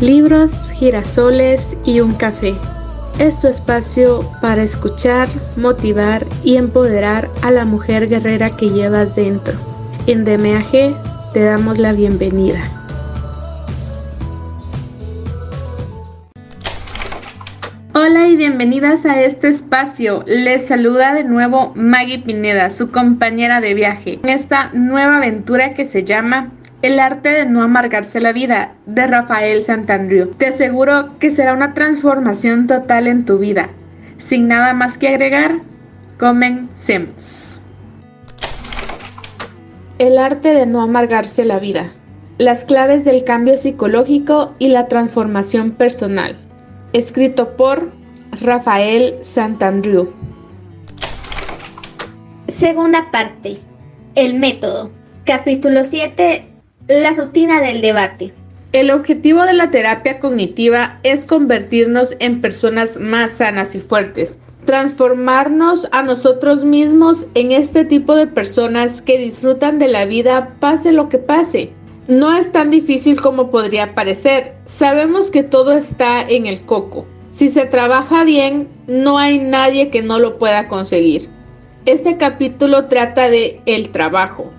libros, girasoles y un café. Es tu espacio para escuchar, motivar y empoderar a la mujer guerrera que llevas dentro. En DMAG te damos la bienvenida. Hola y bienvenidas a este espacio. Les saluda de nuevo Maggie Pineda, su compañera de viaje, en esta nueva aventura que se llama el arte de no amargarse la vida de Rafael Santandriu. Te aseguro que será una transformación total en tu vida. Sin nada más que agregar, comencemos. El arte de no amargarse la vida. Las claves del cambio psicológico y la transformación personal. Escrito por Rafael Santandriu. Segunda parte. El método. Capítulo 7 la rutina del debate. El objetivo de la terapia cognitiva es convertirnos en personas más sanas y fuertes, transformarnos a nosotros mismos en este tipo de personas que disfrutan de la vida pase lo que pase. No es tan difícil como podría parecer, sabemos que todo está en el coco. Si se trabaja bien, no hay nadie que no lo pueda conseguir. Este capítulo trata de el trabajo,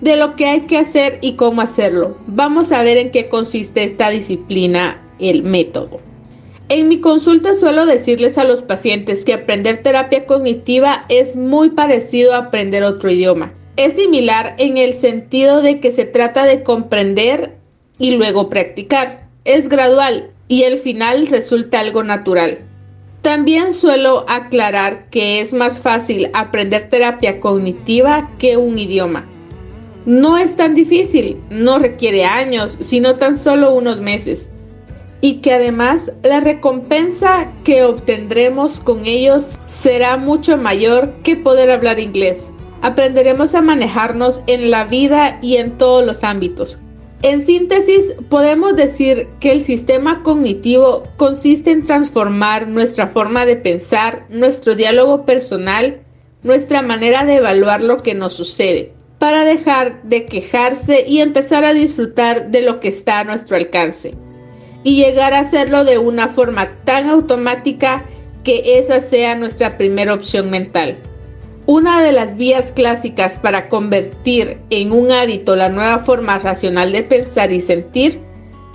de lo que hay que hacer y cómo hacerlo. Vamos a ver en qué consiste esta disciplina, el método. En mi consulta suelo decirles a los pacientes que aprender terapia cognitiva es muy parecido a aprender otro idioma. Es similar en el sentido de que se trata de comprender y luego practicar. Es gradual y el final resulta algo natural. También suelo aclarar que es más fácil aprender terapia cognitiva que un idioma. No es tan difícil, no requiere años, sino tan solo unos meses. Y que además la recompensa que obtendremos con ellos será mucho mayor que poder hablar inglés. Aprenderemos a manejarnos en la vida y en todos los ámbitos. En síntesis, podemos decir que el sistema cognitivo consiste en transformar nuestra forma de pensar, nuestro diálogo personal, nuestra manera de evaluar lo que nos sucede para dejar de quejarse y empezar a disfrutar de lo que está a nuestro alcance y llegar a hacerlo de una forma tan automática que esa sea nuestra primera opción mental. Una de las vías clásicas para convertir en un hábito la nueva forma racional de pensar y sentir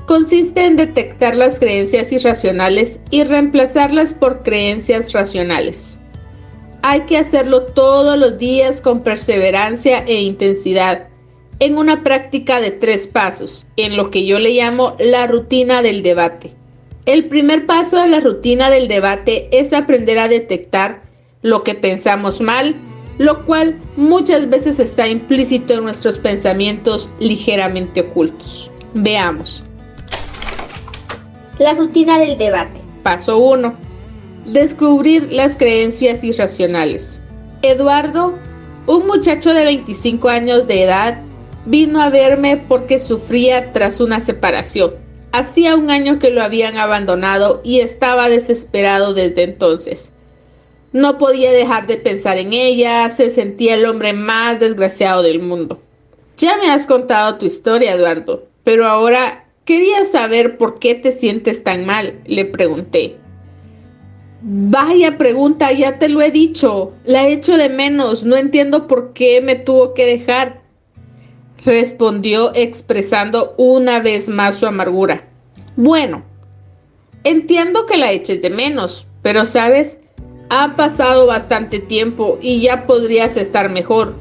consiste en detectar las creencias irracionales y reemplazarlas por creencias racionales. Hay que hacerlo todos los días con perseverancia e intensidad, en una práctica de tres pasos, en lo que yo le llamo la rutina del debate. El primer paso de la rutina del debate es aprender a detectar lo que pensamos mal, lo cual muchas veces está implícito en nuestros pensamientos ligeramente ocultos. Veamos. La rutina del debate. Paso 1 descubrir las creencias irracionales. Eduardo, un muchacho de 25 años de edad, vino a verme porque sufría tras una separación. Hacía un año que lo habían abandonado y estaba desesperado desde entonces. No podía dejar de pensar en ella, se sentía el hombre más desgraciado del mundo. Ya me has contado tu historia, Eduardo, pero ahora quería saber por qué te sientes tan mal, le pregunté. Vaya pregunta, ya te lo he dicho. La echo de menos. No entiendo por qué me tuvo que dejar. Respondió expresando una vez más su amargura. Bueno, entiendo que la eches de menos, pero sabes, ha pasado bastante tiempo y ya podrías estar mejor.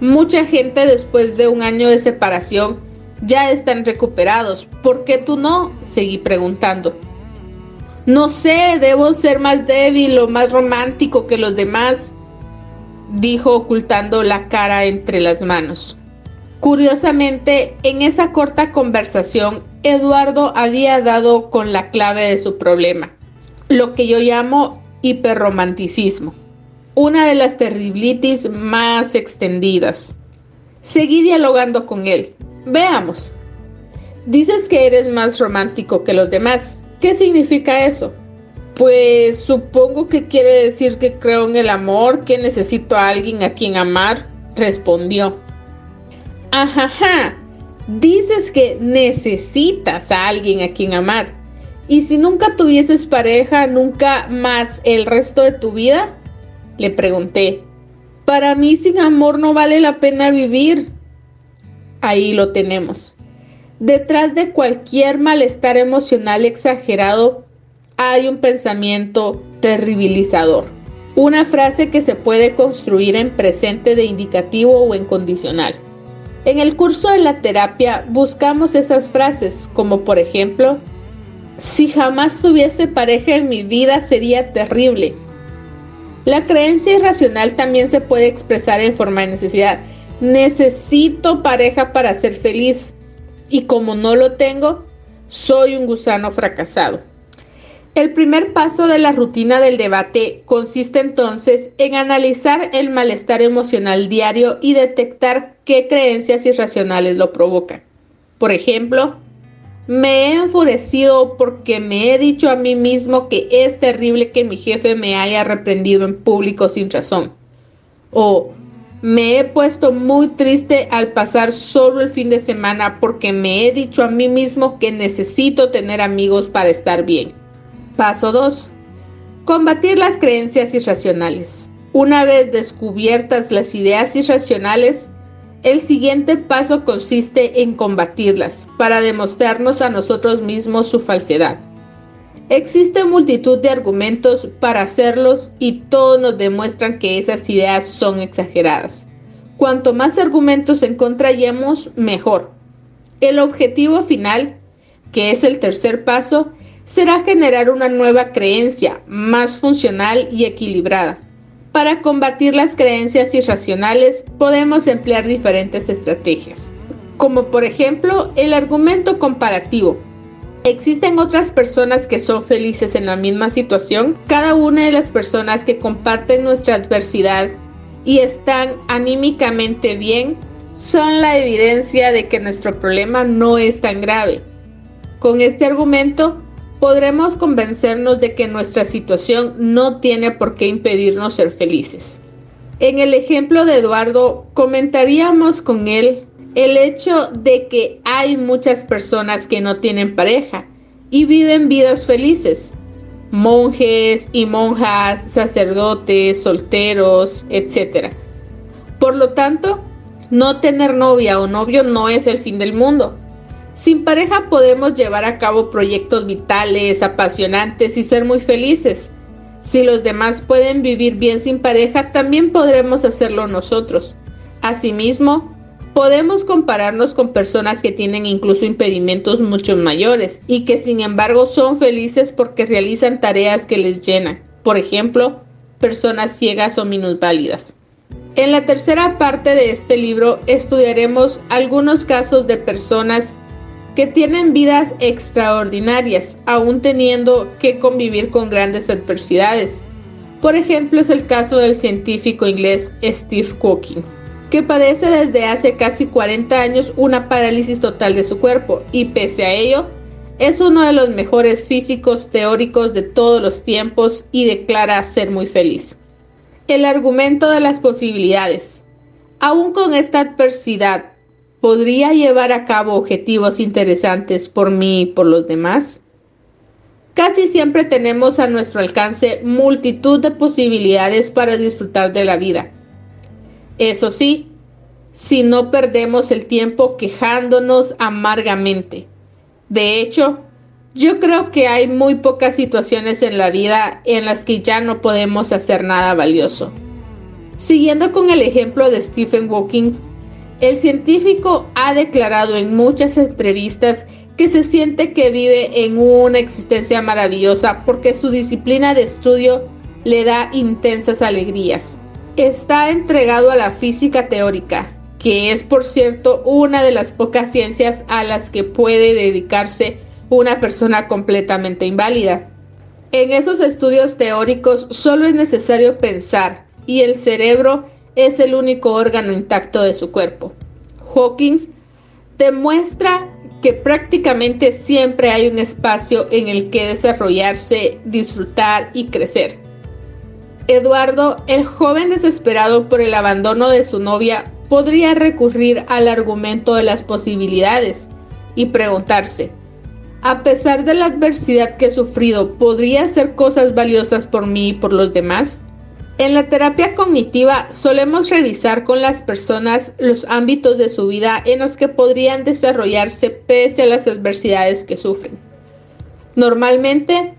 Mucha gente después de un año de separación ya están recuperados. ¿Por qué tú no? Seguí preguntando. No sé, debo ser más débil o más romántico que los demás, dijo ocultando la cara entre las manos. Curiosamente, en esa corta conversación, Eduardo había dado con la clave de su problema, lo que yo llamo hiperromanticismo, una de las terriblitis más extendidas. Seguí dialogando con él. Veamos. Dices que eres más romántico que los demás. ¿Qué significa eso? Pues supongo que quiere decir que creo en el amor, que necesito a alguien a quien amar, respondió. Ajaja, dices que necesitas a alguien a quien amar. ¿Y si nunca tuvieses pareja, nunca más el resto de tu vida? Le pregunté. Para mí sin amor no vale la pena vivir. Ahí lo tenemos. Detrás de cualquier malestar emocional exagerado hay un pensamiento terribilizador. Una frase que se puede construir en presente de indicativo o en condicional. En el curso de la terapia buscamos esas frases, como por ejemplo, si jamás tuviese pareja en mi vida sería terrible. La creencia irracional también se puede expresar en forma de necesidad. Necesito pareja para ser feliz y como no lo tengo, soy un gusano fracasado. El primer paso de la rutina del debate consiste entonces en analizar el malestar emocional diario y detectar qué creencias irracionales lo provocan. Por ejemplo, me he enfurecido porque me he dicho a mí mismo que es terrible que mi jefe me haya reprendido en público sin razón. O me he puesto muy triste al pasar solo el fin de semana porque me he dicho a mí mismo que necesito tener amigos para estar bien. Paso 2. Combatir las creencias irracionales. Una vez descubiertas las ideas irracionales, el siguiente paso consiste en combatirlas para demostrarnos a nosotros mismos su falsedad. Existe multitud de argumentos para hacerlos y todos nos demuestran que esas ideas son exageradas. Cuanto más argumentos encontremos, mejor. El objetivo final, que es el tercer paso, será generar una nueva creencia más funcional y equilibrada. Para combatir las creencias irracionales podemos emplear diferentes estrategias, como por ejemplo el argumento comparativo. ¿Existen otras personas que son felices en la misma situación? Cada una de las personas que comparten nuestra adversidad y están anímicamente bien son la evidencia de que nuestro problema no es tan grave. Con este argumento podremos convencernos de que nuestra situación no tiene por qué impedirnos ser felices. En el ejemplo de Eduardo, comentaríamos con él el hecho de que hay muchas personas que no tienen pareja y viven vidas felices. Monjes y monjas, sacerdotes, solteros, etc. Por lo tanto, no tener novia o novio no es el fin del mundo sin pareja podemos llevar a cabo proyectos vitales, apasionantes y ser muy felices. Si los demás pueden vivir bien sin pareja, también podremos hacerlo nosotros. Asimismo, podemos compararnos con personas que tienen incluso impedimentos mucho mayores y que sin embargo son felices porque realizan tareas que les llenan. Por ejemplo, personas ciegas o minusválidas. En la tercera parte de este libro estudiaremos algunos casos de personas que tienen vidas extraordinarias, aún teniendo que convivir con grandes adversidades. Por ejemplo, es el caso del científico inglés Steve Hawking, que padece desde hace casi 40 años una parálisis total de su cuerpo y pese a ello, es uno de los mejores físicos teóricos de todos los tiempos y declara ser muy feliz. El argumento de las posibilidades. Aún con esta adversidad, podría llevar a cabo objetivos interesantes por mí y por los demás? Casi siempre tenemos a nuestro alcance multitud de posibilidades para disfrutar de la vida. Eso sí, si no perdemos el tiempo quejándonos amargamente. De hecho, yo creo que hay muy pocas situaciones en la vida en las que ya no podemos hacer nada valioso. Siguiendo con el ejemplo de Stephen Hawking, el científico ha declarado en muchas entrevistas que se siente que vive en una existencia maravillosa porque su disciplina de estudio le da intensas alegrías. Está entregado a la física teórica, que es por cierto una de las pocas ciencias a las que puede dedicarse una persona completamente inválida. En esos estudios teóricos solo es necesario pensar y el cerebro es el único órgano intacto de su cuerpo. Hawkins demuestra que prácticamente siempre hay un espacio en el que desarrollarse, disfrutar y crecer. Eduardo, el joven desesperado por el abandono de su novia, podría recurrir al argumento de las posibilidades y preguntarse, a pesar de la adversidad que he sufrido, ¿podría hacer cosas valiosas por mí y por los demás? En la terapia cognitiva solemos revisar con las personas los ámbitos de su vida en los que podrían desarrollarse pese a las adversidades que sufren. Normalmente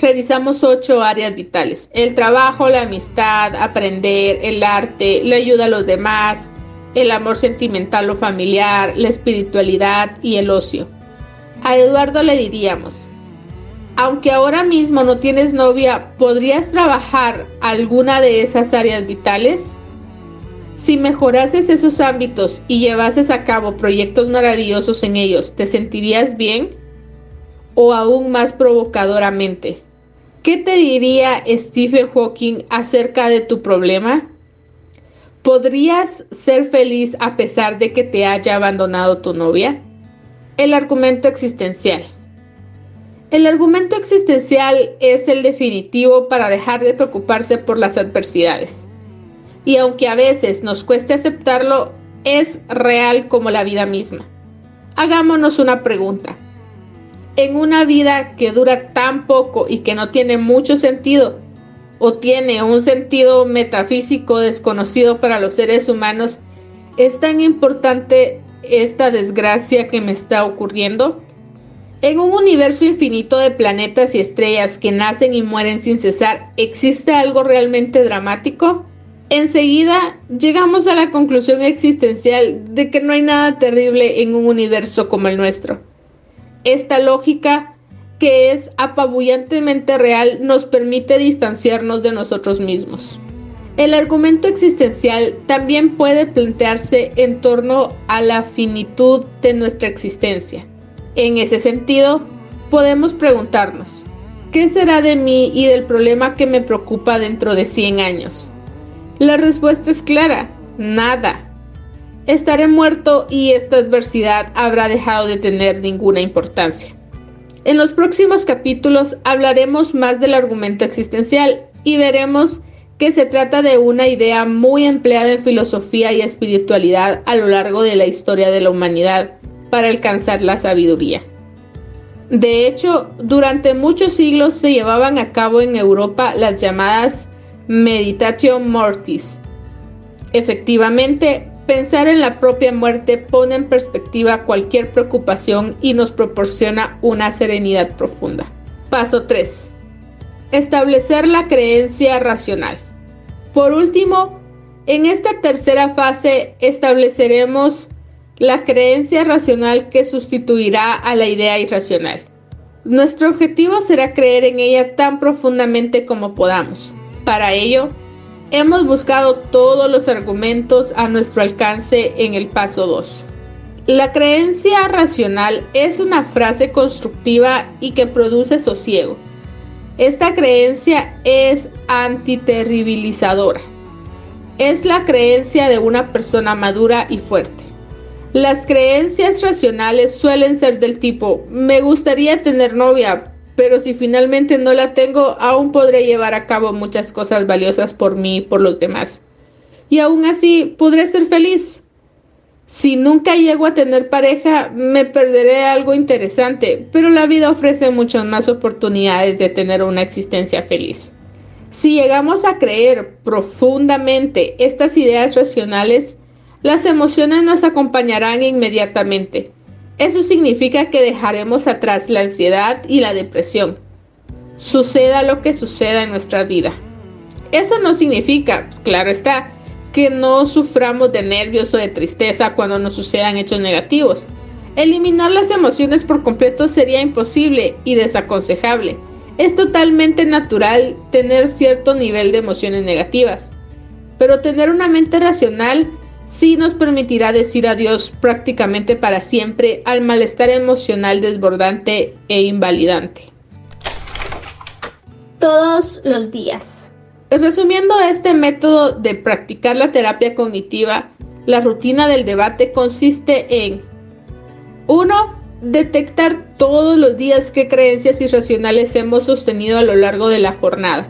revisamos ocho áreas vitales. El trabajo, la amistad, aprender, el arte, la ayuda a los demás, el amor sentimental o familiar, la espiritualidad y el ocio. A Eduardo le diríamos, aunque ahora mismo no tienes novia, ¿podrías trabajar alguna de esas áreas vitales? Si mejorases esos ámbitos y llevases a cabo proyectos maravillosos en ellos, ¿te sentirías bien? ¿O aún más provocadoramente? ¿Qué te diría Stephen Hawking acerca de tu problema? ¿Podrías ser feliz a pesar de que te haya abandonado tu novia? El argumento existencial. El argumento existencial es el definitivo para dejar de preocuparse por las adversidades. Y aunque a veces nos cueste aceptarlo, es real como la vida misma. Hagámonos una pregunta en una vida que dura tan poco y que no tiene mucho sentido o tiene un sentido metafísico desconocido para los seres humanos, ¿es tan importante esta desgracia que me está ocurriendo? En un universo infinito de planetas y estrellas que nacen y mueren sin cesar, ¿existe algo realmente dramático? Enseguida llegamos a la conclusión existencial de que no hay nada terrible en un universo como el nuestro. Esta lógica, que es apabullantemente real, nos permite distanciarnos de nosotros mismos. El argumento existencial también puede plantearse en torno a la finitud de nuestra existencia. En ese sentido, podemos preguntarnos, ¿qué será de mí y del problema que me preocupa dentro de 100 años? La respuesta es clara, nada. Estaré muerto y esta adversidad habrá dejado de tener ninguna importancia. En los próximos capítulos hablaremos más del argumento existencial y veremos que se trata de una idea muy empleada en filosofía y espiritualidad a lo largo de la historia de la humanidad para alcanzar la sabiduría. De hecho, durante muchos siglos se llevaban a cabo en Europa las llamadas Meditatio Mortis. Efectivamente, Pensar en la propia muerte pone en perspectiva cualquier preocupación y nos proporciona una serenidad profunda. Paso 3. Establecer la creencia racional. Por último, en esta tercera fase estableceremos la creencia racional que sustituirá a la idea irracional. Nuestro objetivo será creer en ella tan profundamente como podamos. Para ello, Hemos buscado todos los argumentos a nuestro alcance en el paso 2. La creencia racional es una frase constructiva y que produce sosiego. Esta creencia es antiterribilizadora. Es la creencia de una persona madura y fuerte. Las creencias racionales suelen ser del tipo, me gustaría tener novia, pero si finalmente no la tengo, aún podré llevar a cabo muchas cosas valiosas por mí y por los demás. Y aún así podré ser feliz. Si nunca llego a tener pareja, me perderé algo interesante, pero la vida ofrece muchas más oportunidades de tener una existencia feliz. Si llegamos a creer profundamente estas ideas racionales, las emociones nos acompañarán inmediatamente. Eso significa que dejaremos atrás la ansiedad y la depresión, suceda lo que suceda en nuestra vida. Eso no significa, claro está, que no suframos de nervios o de tristeza cuando nos sucedan hechos negativos. Eliminar las emociones por completo sería imposible y desaconsejable. Es totalmente natural tener cierto nivel de emociones negativas, pero tener una mente racional sí nos permitirá decir adiós prácticamente para siempre al malestar emocional desbordante e invalidante. Todos los días. Resumiendo este método de practicar la terapia cognitiva, la rutina del debate consiste en 1. Detectar todos los días qué creencias irracionales hemos sostenido a lo largo de la jornada.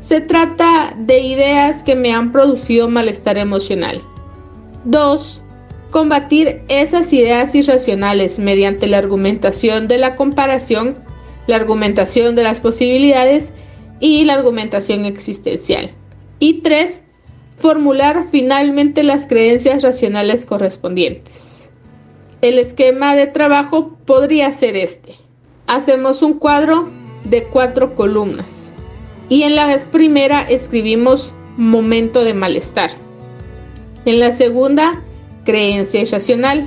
Se trata de ideas que me han producido malestar emocional. 2. combatir esas ideas irracionales mediante la argumentación de la comparación, la argumentación de las posibilidades y la argumentación existencial. Y tres, formular finalmente las creencias racionales correspondientes. El esquema de trabajo podría ser este. Hacemos un cuadro de cuatro columnas y en la primera escribimos momento de malestar. En la segunda, creencia irracional.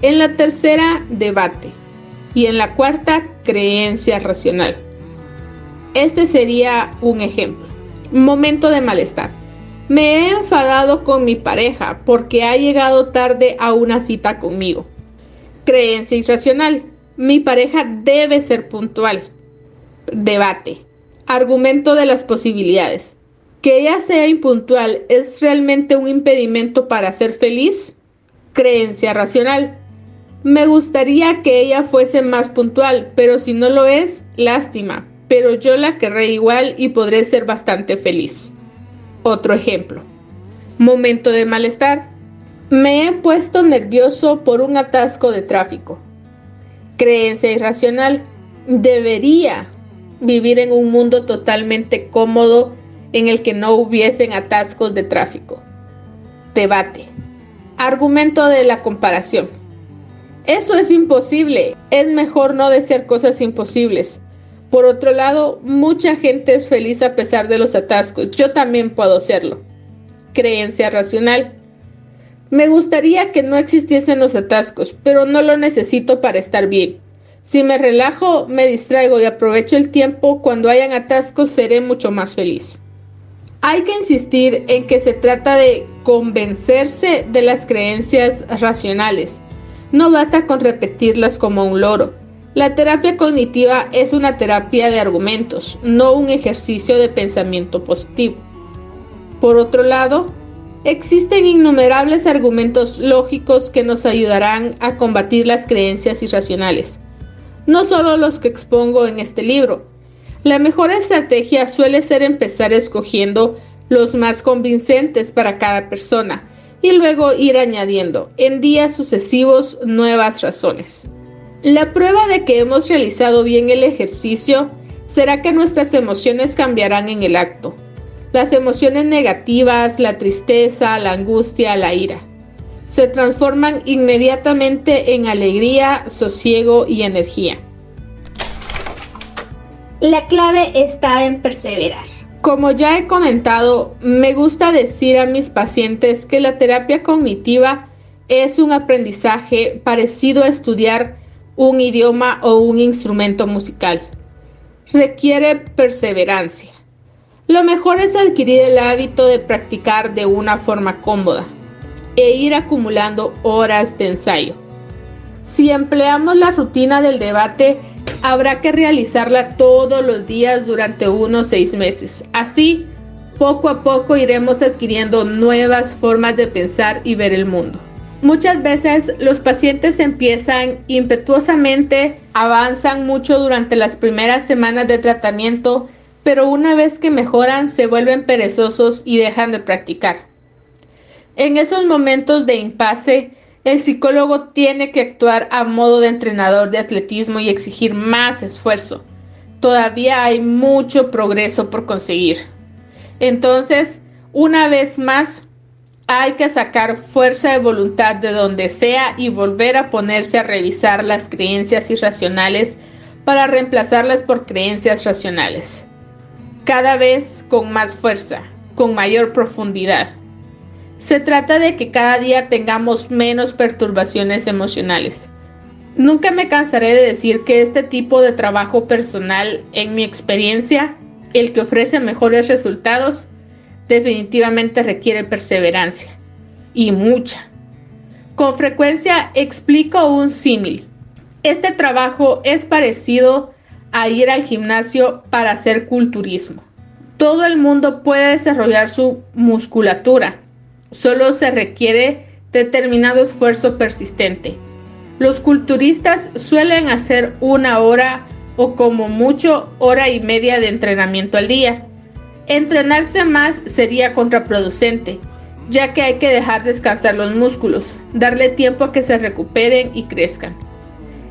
En la tercera, debate. Y en la cuarta, creencia racional. Este sería un ejemplo. Momento de malestar. Me he enfadado con mi pareja porque ha llegado tarde a una cita conmigo. Creencia irracional. Mi pareja debe ser puntual. Debate. Argumento de las posibilidades. ¿Que ella sea impuntual es realmente un impedimento para ser feliz? Creencia racional. Me gustaría que ella fuese más puntual, pero si no lo es, lástima. Pero yo la querré igual y podré ser bastante feliz. Otro ejemplo. Momento de malestar. Me he puesto nervioso por un atasco de tráfico. Creencia irracional. Debería vivir en un mundo totalmente cómodo en el que no hubiesen atascos de tráfico. Debate. Argumento de la comparación. Eso es imposible. Es mejor no desear cosas imposibles. Por otro lado, mucha gente es feliz a pesar de los atascos. Yo también puedo serlo. Creencia racional. Me gustaría que no existiesen los atascos, pero no lo necesito para estar bien. Si me relajo, me distraigo y aprovecho el tiempo, cuando hayan atascos seré mucho más feliz. Hay que insistir en que se trata de convencerse de las creencias racionales. No basta con repetirlas como un loro. La terapia cognitiva es una terapia de argumentos, no un ejercicio de pensamiento positivo. Por otro lado, existen innumerables argumentos lógicos que nos ayudarán a combatir las creencias irracionales. No solo los que expongo en este libro, la mejor estrategia suele ser empezar escogiendo los más convincentes para cada persona y luego ir añadiendo en días sucesivos nuevas razones. La prueba de que hemos realizado bien el ejercicio será que nuestras emociones cambiarán en el acto. Las emociones negativas, la tristeza, la angustia, la ira, se transforman inmediatamente en alegría, sosiego y energía. La clave está en perseverar. Como ya he comentado, me gusta decir a mis pacientes que la terapia cognitiva es un aprendizaje parecido a estudiar un idioma o un instrumento musical. Requiere perseverancia. Lo mejor es adquirir el hábito de practicar de una forma cómoda e ir acumulando horas de ensayo. Si empleamos la rutina del debate, habrá que realizarla todos los días durante unos seis meses. Así, poco a poco iremos adquiriendo nuevas formas de pensar y ver el mundo. Muchas veces los pacientes empiezan impetuosamente, avanzan mucho durante las primeras semanas de tratamiento, pero una vez que mejoran se vuelven perezosos y dejan de practicar. En esos momentos de impasse, el psicólogo tiene que actuar a modo de entrenador de atletismo y exigir más esfuerzo. Todavía hay mucho progreso por conseguir. Entonces, una vez más, hay que sacar fuerza de voluntad de donde sea y volver a ponerse a revisar las creencias irracionales para reemplazarlas por creencias racionales. Cada vez con más fuerza, con mayor profundidad. Se trata de que cada día tengamos menos perturbaciones emocionales. Nunca me cansaré de decir que este tipo de trabajo personal, en mi experiencia, el que ofrece mejores resultados, definitivamente requiere perseverancia y mucha. Con frecuencia explico un símil. Este trabajo es parecido a ir al gimnasio para hacer culturismo. Todo el mundo puede desarrollar su musculatura, Solo se requiere determinado esfuerzo persistente. Los culturistas suelen hacer una hora o como mucho hora y media de entrenamiento al día. Entrenarse más sería contraproducente, ya que hay que dejar descansar los músculos, darle tiempo a que se recuperen y crezcan.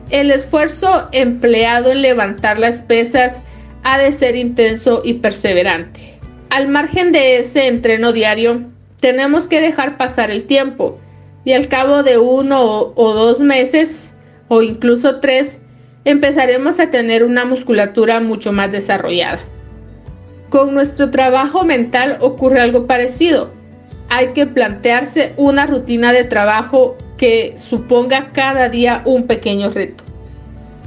El esfuerzo empleado en levantar las pesas ha de ser intenso y perseverante. Al margen de ese entreno diario, tenemos que dejar pasar el tiempo y al cabo de uno o, dos meses o incluso tres, empezaremos a tener una musculatura mucho más desarrollada. Con nuestro trabajo mental ocurre algo parecido. Hay que plantearse una rutina de trabajo que suponga cada día un pequeño reto.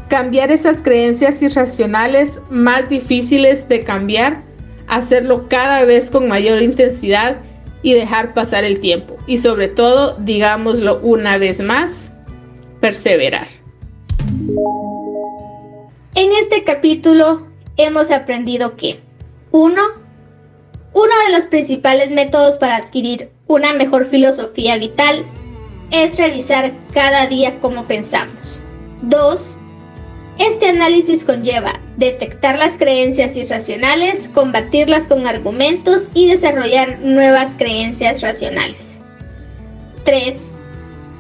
Cambiar esas creencias irracionales más difíciles de cambiar, hacerlo cada vez con mayor intensidad y dejar pasar el tiempo. Y sobre todo, digámoslo una vez más, perseverar. En este capítulo hemos aprendido que 1. Uno de los principales métodos para adquirir una mejor filosofía vital es revisar cada día cómo pensamos. 2. Este análisis conlleva detectar las creencias irracionales, combatirlas con argumentos y desarrollar nuevas creencias racionales. 3.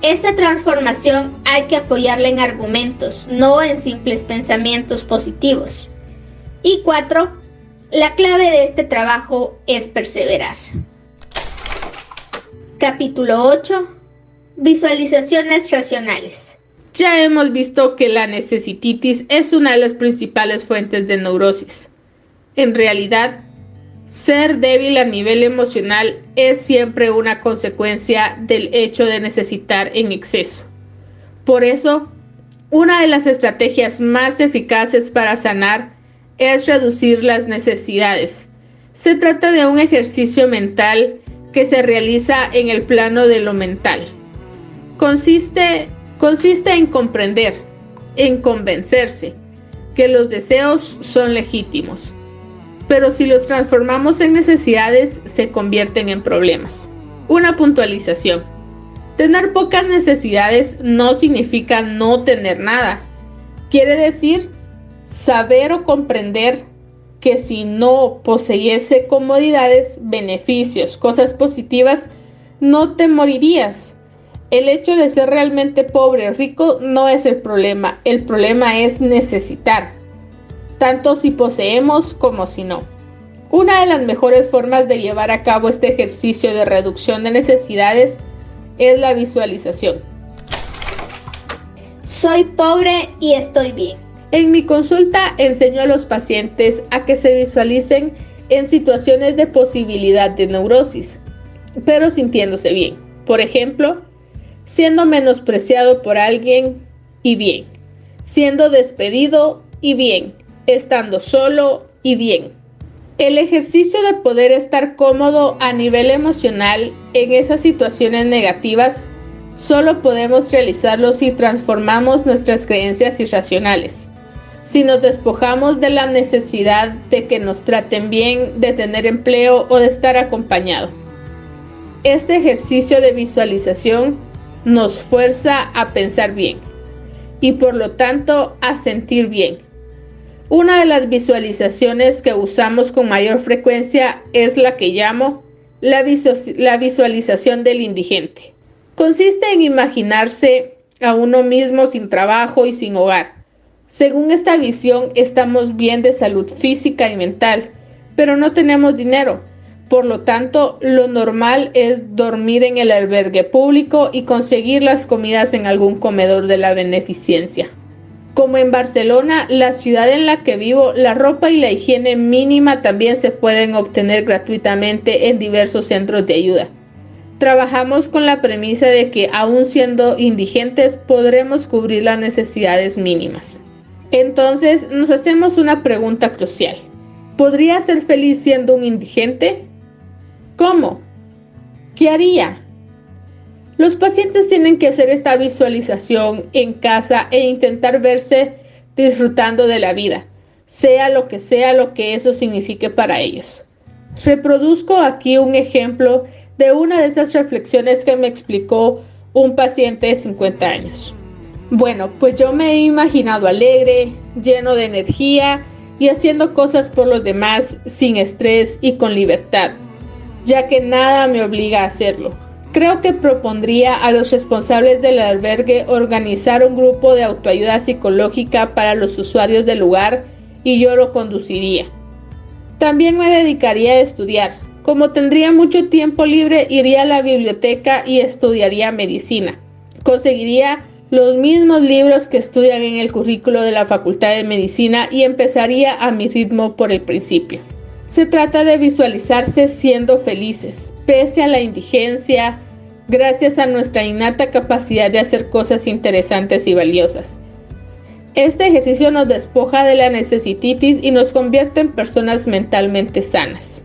Esta transformación hay que apoyarla en argumentos, no en simples pensamientos positivos. Y 4. La clave de este trabajo es perseverar. Capítulo 8. Visualizaciones racionales. Ya hemos visto que la necesititis es una de las principales fuentes de neurosis. En realidad, ser débil a nivel emocional es siempre una consecuencia del hecho de necesitar en exceso. Por eso, una de las estrategias más eficaces para sanar es reducir las necesidades. Se trata de un ejercicio mental que se realiza en el plano de lo mental. Consiste, consiste en comprender, en convencerse que los deseos son legítimos pero si los transformamos en necesidades, se convierten en problemas. Una puntualización. Tener pocas necesidades no significa no tener nada. Quiere decir saber o comprender que si no poseyese comodidades, beneficios, cosas positivas, no te morirías. El hecho de ser realmente pobre o rico no es el problema, el problema es necesitar tanto si poseemos como si no. Una de las mejores formas de llevar a cabo este ejercicio de reducción de necesidades es la visualización. Soy pobre y estoy bien. En mi consulta enseño a los pacientes a que se visualicen en situaciones de posibilidad de neurosis, pero sintiéndose bien. Por ejemplo, siendo menospreciado por alguien y bien, siendo despedido y bien, estando solo y bien. El ejercicio de poder estar cómodo a nivel emocional en esas situaciones negativas solo podemos realizarlo si transformamos nuestras creencias irracionales, si nos despojamos de la necesidad de que nos traten bien, de tener empleo o de estar acompañado. Este ejercicio de visualización nos fuerza a pensar bien y por lo tanto a sentir bien una de las visualizaciones que usamos con mayor frecuencia es la que llamo la, visualización del indigente. Consiste en imaginarse a uno mismo sin trabajo y sin hogar. Según esta visión, estamos bien de salud física y mental, pero no tenemos dinero. Por lo tanto, lo normal es dormir en el albergue público y conseguir las comidas en algún comedor de la beneficencia. Como en Barcelona, la ciudad en la que vivo, la ropa y la higiene mínima también se pueden obtener gratuitamente en diversos centros de ayuda. Trabajamos con la premisa de que aún siendo indigentes podremos cubrir las necesidades mínimas. Entonces nos hacemos una pregunta crucial. ¿Podría ser feliz siendo un indigente? ¿Cómo? ¿Qué haría? Los pacientes tienen que hacer esta visualización en casa e intentar verse disfrutando de la vida, sea lo que sea lo que eso signifique para ellos. Reproduzco aquí un ejemplo de una de esas reflexiones que me explicó un paciente de 50 años. Bueno, pues yo me he imaginado alegre, lleno de energía y haciendo cosas por los demás sin estrés y con libertad. Ya que nada me obliga a hacerlo. Creo que propondría a los responsables del albergue organizar un grupo de autoayuda psicológica para los usuarios del lugar y yo lo conduciría. También me dedicaría a estudiar. Como tendría mucho tiempo libre, iría a la biblioteca y estudiaría medicina. Conseguiría los mismos libros que estudian en el currículo de la Facultad de Medicina y empezaría a mi ritmo por el principio. Se trata de visualizarse siendo felices, pese a la indigencia, gracias a nuestra innata capacidad de hacer cosas interesantes y valiosas. Este ejercicio nos despoja de la necesititis y nos convierte en personas mentalmente sanas.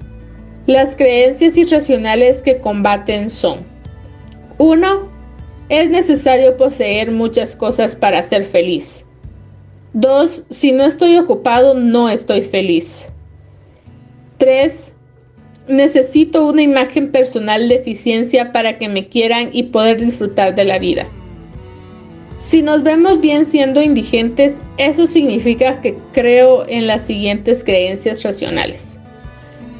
Las creencias irracionales que combaten son 1. Es necesario poseer muchas cosas para ser feliz. 2. Si no estoy ocupado, no estoy feliz. 3. Necesito una imagen personal de eficiencia para que me quieran y poder disfrutar de la vida. Si nos vemos bien siendo indigentes, eso significa que creo en las siguientes creencias racionales.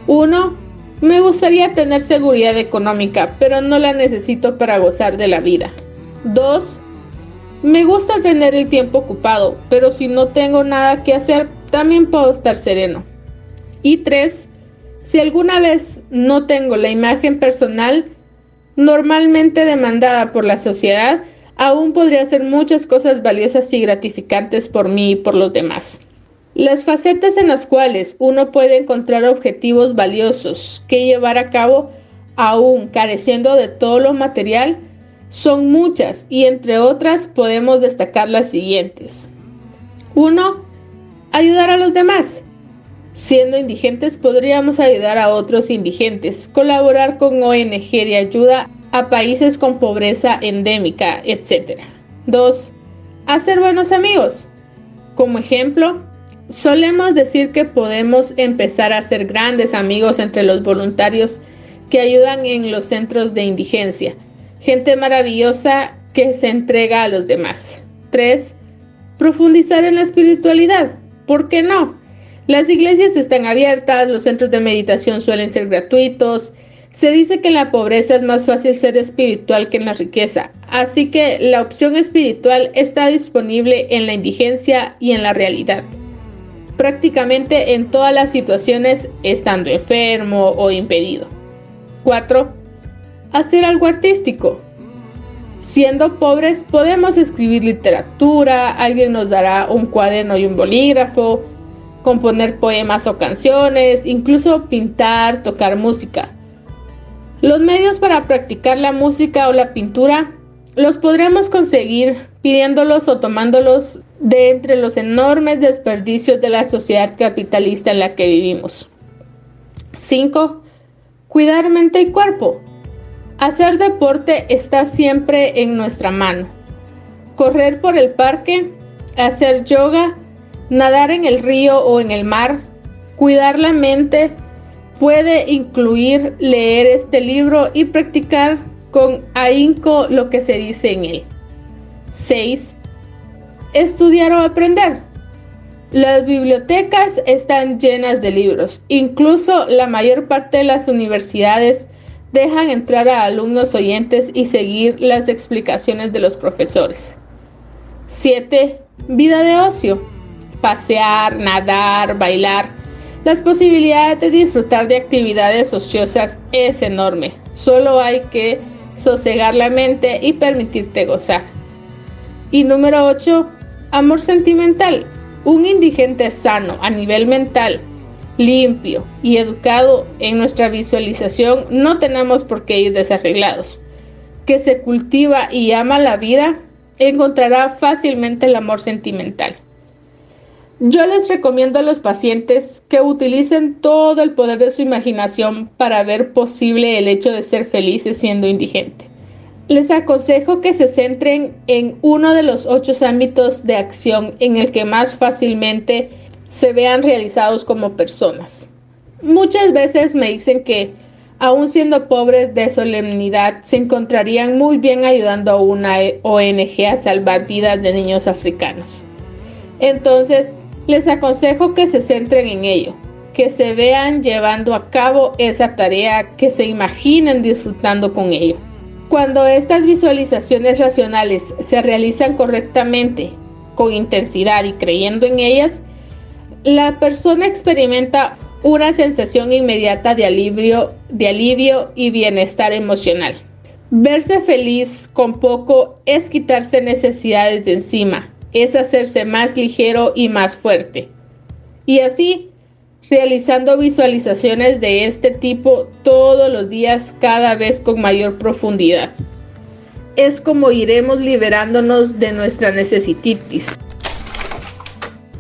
1. Me gustaría tener seguridad económica, pero no la necesito para gozar de la vida. 2. Me gusta tener el tiempo ocupado, pero si no tengo nada que hacer, también puedo estar sereno. Y 3. Si alguna vez no tengo la imagen personal normalmente demandada por la sociedad, aún podría hacer muchas cosas valiosas y gratificantes por mí y por los demás. Las facetas en las cuales uno puede encontrar objetivos valiosos que llevar a cabo aún careciendo de todo lo material son muchas y entre otras podemos destacar las siguientes. 1. Ayudar a los demás. Siendo indigentes podríamos ayudar a otros indigentes, colaborar con ONG de ayuda a países con pobreza endémica, etc. 2. Hacer buenos amigos. Como ejemplo, Solemos decir que podemos empezar a ser grandes amigos entre los voluntarios que ayudan en los centros de indigencia. Gente maravillosa que se entrega a los demás. 3. Profundizar en la espiritualidad. ¿Por qué no? Las iglesias están abiertas, los centros de meditación suelen ser gratuitos. Se dice que en la pobreza es más fácil ser espiritual que en la riqueza, así que la opción espiritual está disponible en la indigencia y en la realidad prácticamente en todas las situaciones estando enfermo o impedido. 4. Hacer algo artístico. Siendo pobres podemos escribir literatura, alguien nos dará un cuaderno y un bolígrafo, componer poemas o canciones, incluso pintar, tocar música. Los medios para practicar la música o la pintura los podremos conseguir pidiéndolos o tomándolos de entre los enormes desperdicios de la sociedad capitalista en la que vivimos. 5. Cuidar mente y cuerpo. Hacer deporte está siempre en nuestra mano. Correr por el parque, hacer yoga, nadar en el río o en el mar, cuidar la mente puede incluir leer este libro y practicar con ahínco lo que se dice en él. 6. Estudiar o aprender. Las bibliotecas están llenas de libros. Incluso la mayor parte de las universidades dejan entrar a alumnos oyentes y seguir las explicaciones de los profesores. 7. Vida de ocio. Pasear, nadar, bailar. Las posibilidades de disfrutar de actividades ociosas es enorme. Solo hay que sosegar la mente y permitirte gozar. Y número 8, amor sentimental. Un indigente sano a nivel mental, limpio y educado en nuestra visualización, no tenemos por qué ir desarreglados. Que se cultiva y ama la vida, encontrará fácilmente el amor sentimental. Yo les recomiendo a los pacientes que utilicen todo el poder de su imaginación para ver posible el hecho de ser felices siendo indigente. Les aconsejo que se centren en uno de los ocho ámbitos de acción en el que más fácilmente se vean realizados como personas. Muchas veces me dicen que, aun siendo pobres de solemnidad, se encontrarían muy bien ayudando a una ONG a salvar vidas de niños africanos. Entonces, les aconsejo que se centren en ello. que se vean llevando a cabo esa tarea, que se imaginen disfrutando con ello. Cuando estas visualizaciones racionales se realizan correctamente, con intensidad y creyendo en ellas, la persona experimenta una sensación inmediata de alivio, de alivio y bienestar emocional. Verse feliz con poco es quitarse necesidades de encima, es hacerse más ligero y más fuerte. Y así, realizando visualizaciones de este tipo todos los días cada vez con mayor profundidad. Es como iremos liberándonos de nuestra necesititis.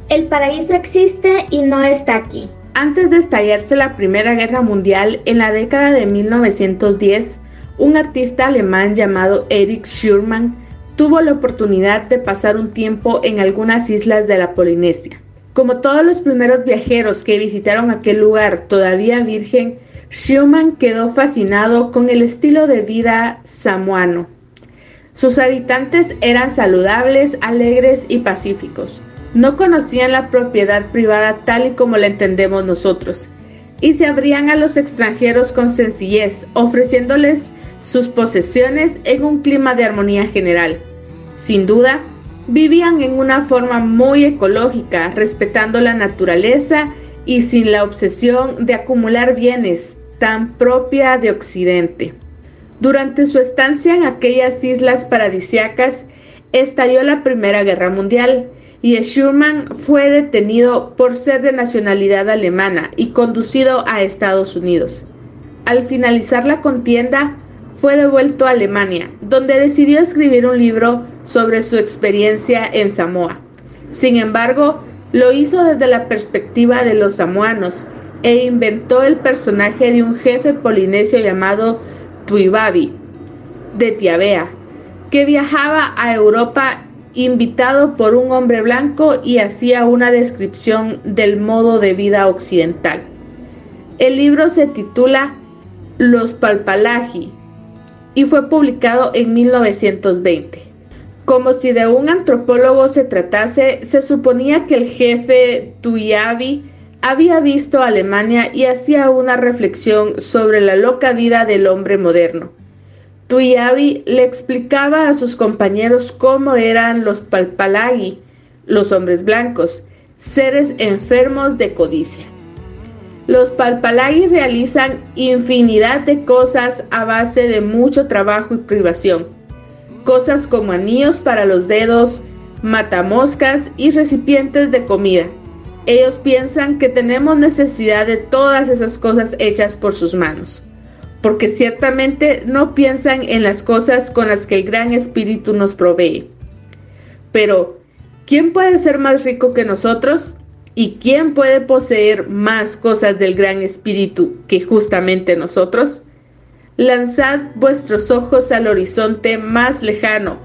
El paraíso existe y no está aquí. Antes de estallarse la Primera Guerra Mundial, en la década de 1910, un artista alemán llamado Erich Schurman tuvo la oportunidad de pasar un tiempo en algunas islas de la Polinesia. Como todos los primeros viajeros que visitaron aquel lugar todavía virgen, Schurman quedó fascinado con el estilo de vida samoano. Sus habitantes eran saludables, alegres y pacíficos. No conocían la propiedad privada tal y como la entendemos nosotros, y se abrían a los extranjeros con sencillez, ofreciéndoles sus posesiones en un clima de armonía general. Sin duda, vivían en una forma muy ecológica, respetando la naturaleza y sin la obsesión de acumular bienes tan propia de Occidente. Durante su estancia en aquellas islas paradisiacas, estalló la Primera Guerra Mundial y Schurman fue detenido por ser de nacionalidad alemana y conducido a Estados Unidos. Al finalizar la contienda, fue devuelto a Alemania, donde decidió escribir un libro sobre su experiencia en Samoa. Sin embargo, lo hizo desde la perspectiva de los samoanos e inventó el personaje de un jefe polinesio llamado Tuibabi, de Tiabea, que viajaba a Europa invitado por un hombre blanco y hacía una descripción del modo de vida occidental. El libro se titula Los Palpalagi y fue publicado en 1920. Como si de un antropólogo se tratase, se suponía que el jefe Tuyabi había visto Alemania y hacía una reflexión sobre la loca vida del hombre moderno. Tuyabi le explicaba a sus compañeros cómo eran los palpalagi, los hombres blancos, seres enfermos de codicia. Los palpalagi realizan infinidad de cosas a base de mucho trabajo y privación. Cosas como anillos para los dedos, matamoscas y recipientes de comida. Ellos piensan que tenemos necesidad de todas esas cosas hechas por sus manos porque ciertamente no piensan en las cosas con las que el Gran Espíritu nos provee. Pero, ¿quién puede ser más rico que nosotros? ¿Y quién puede poseer más cosas del Gran Espíritu que justamente nosotros? Lanzad vuestros ojos al horizonte más lejano,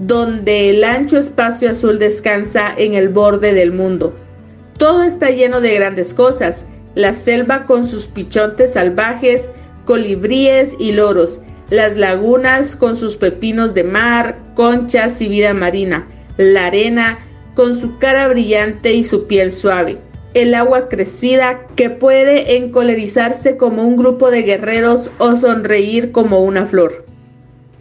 donde el ancho espacio azul descansa en el borde del mundo. Todo está lleno de grandes cosas, la selva con sus pichontes salvajes, colibríes y loros, las lagunas con sus pepinos de mar, conchas y vida marina, la arena con su cara brillante y su piel suave, el agua crecida que puede encolerizarse como un grupo de guerreros o sonreír como una flor.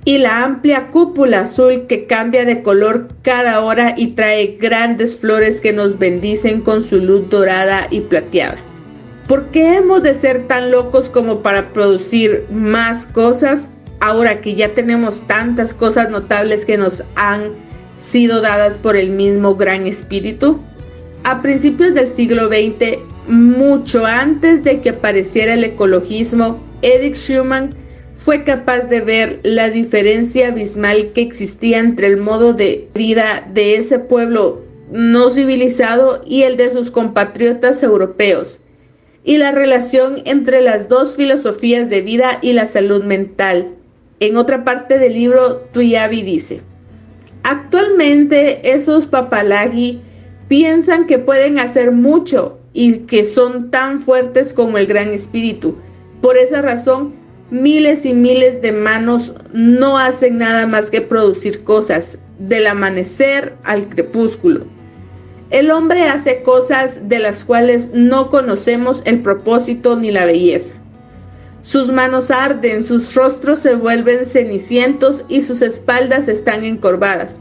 Y la amplia cúpula azul que cambia de color cada hora y trae grandes flores que nos bendicen con su luz dorada y plateada. ¿Por qué hemos de ser tan locos como para producir más cosas ahora que ya tenemos tantas cosas notables que nos han sido dadas por el mismo Gran Espíritu? A principios del siglo XX, mucho antes de que apareciera el ecologismo, Eric Schumann fue capaz de ver la diferencia abismal que existía entre el modo de vida de ese pueblo no civilizado y el de sus compatriotas europeos y la relación entre las dos filosofías de vida y la salud mental. En otra parte del libro, Tuyabi dice, actualmente esos papalagi piensan que pueden hacer mucho y que son tan fuertes como el Gran Espíritu. Por esa razón, miles y miles de manos no hacen nada más que producir cosas, del amanecer al crepúsculo. El hombre hace cosas de las cuales no conocemos el propósito ni la belleza. Sus manos arden, sus rostros se vuelven cenicientos y sus espaldas están encorvadas,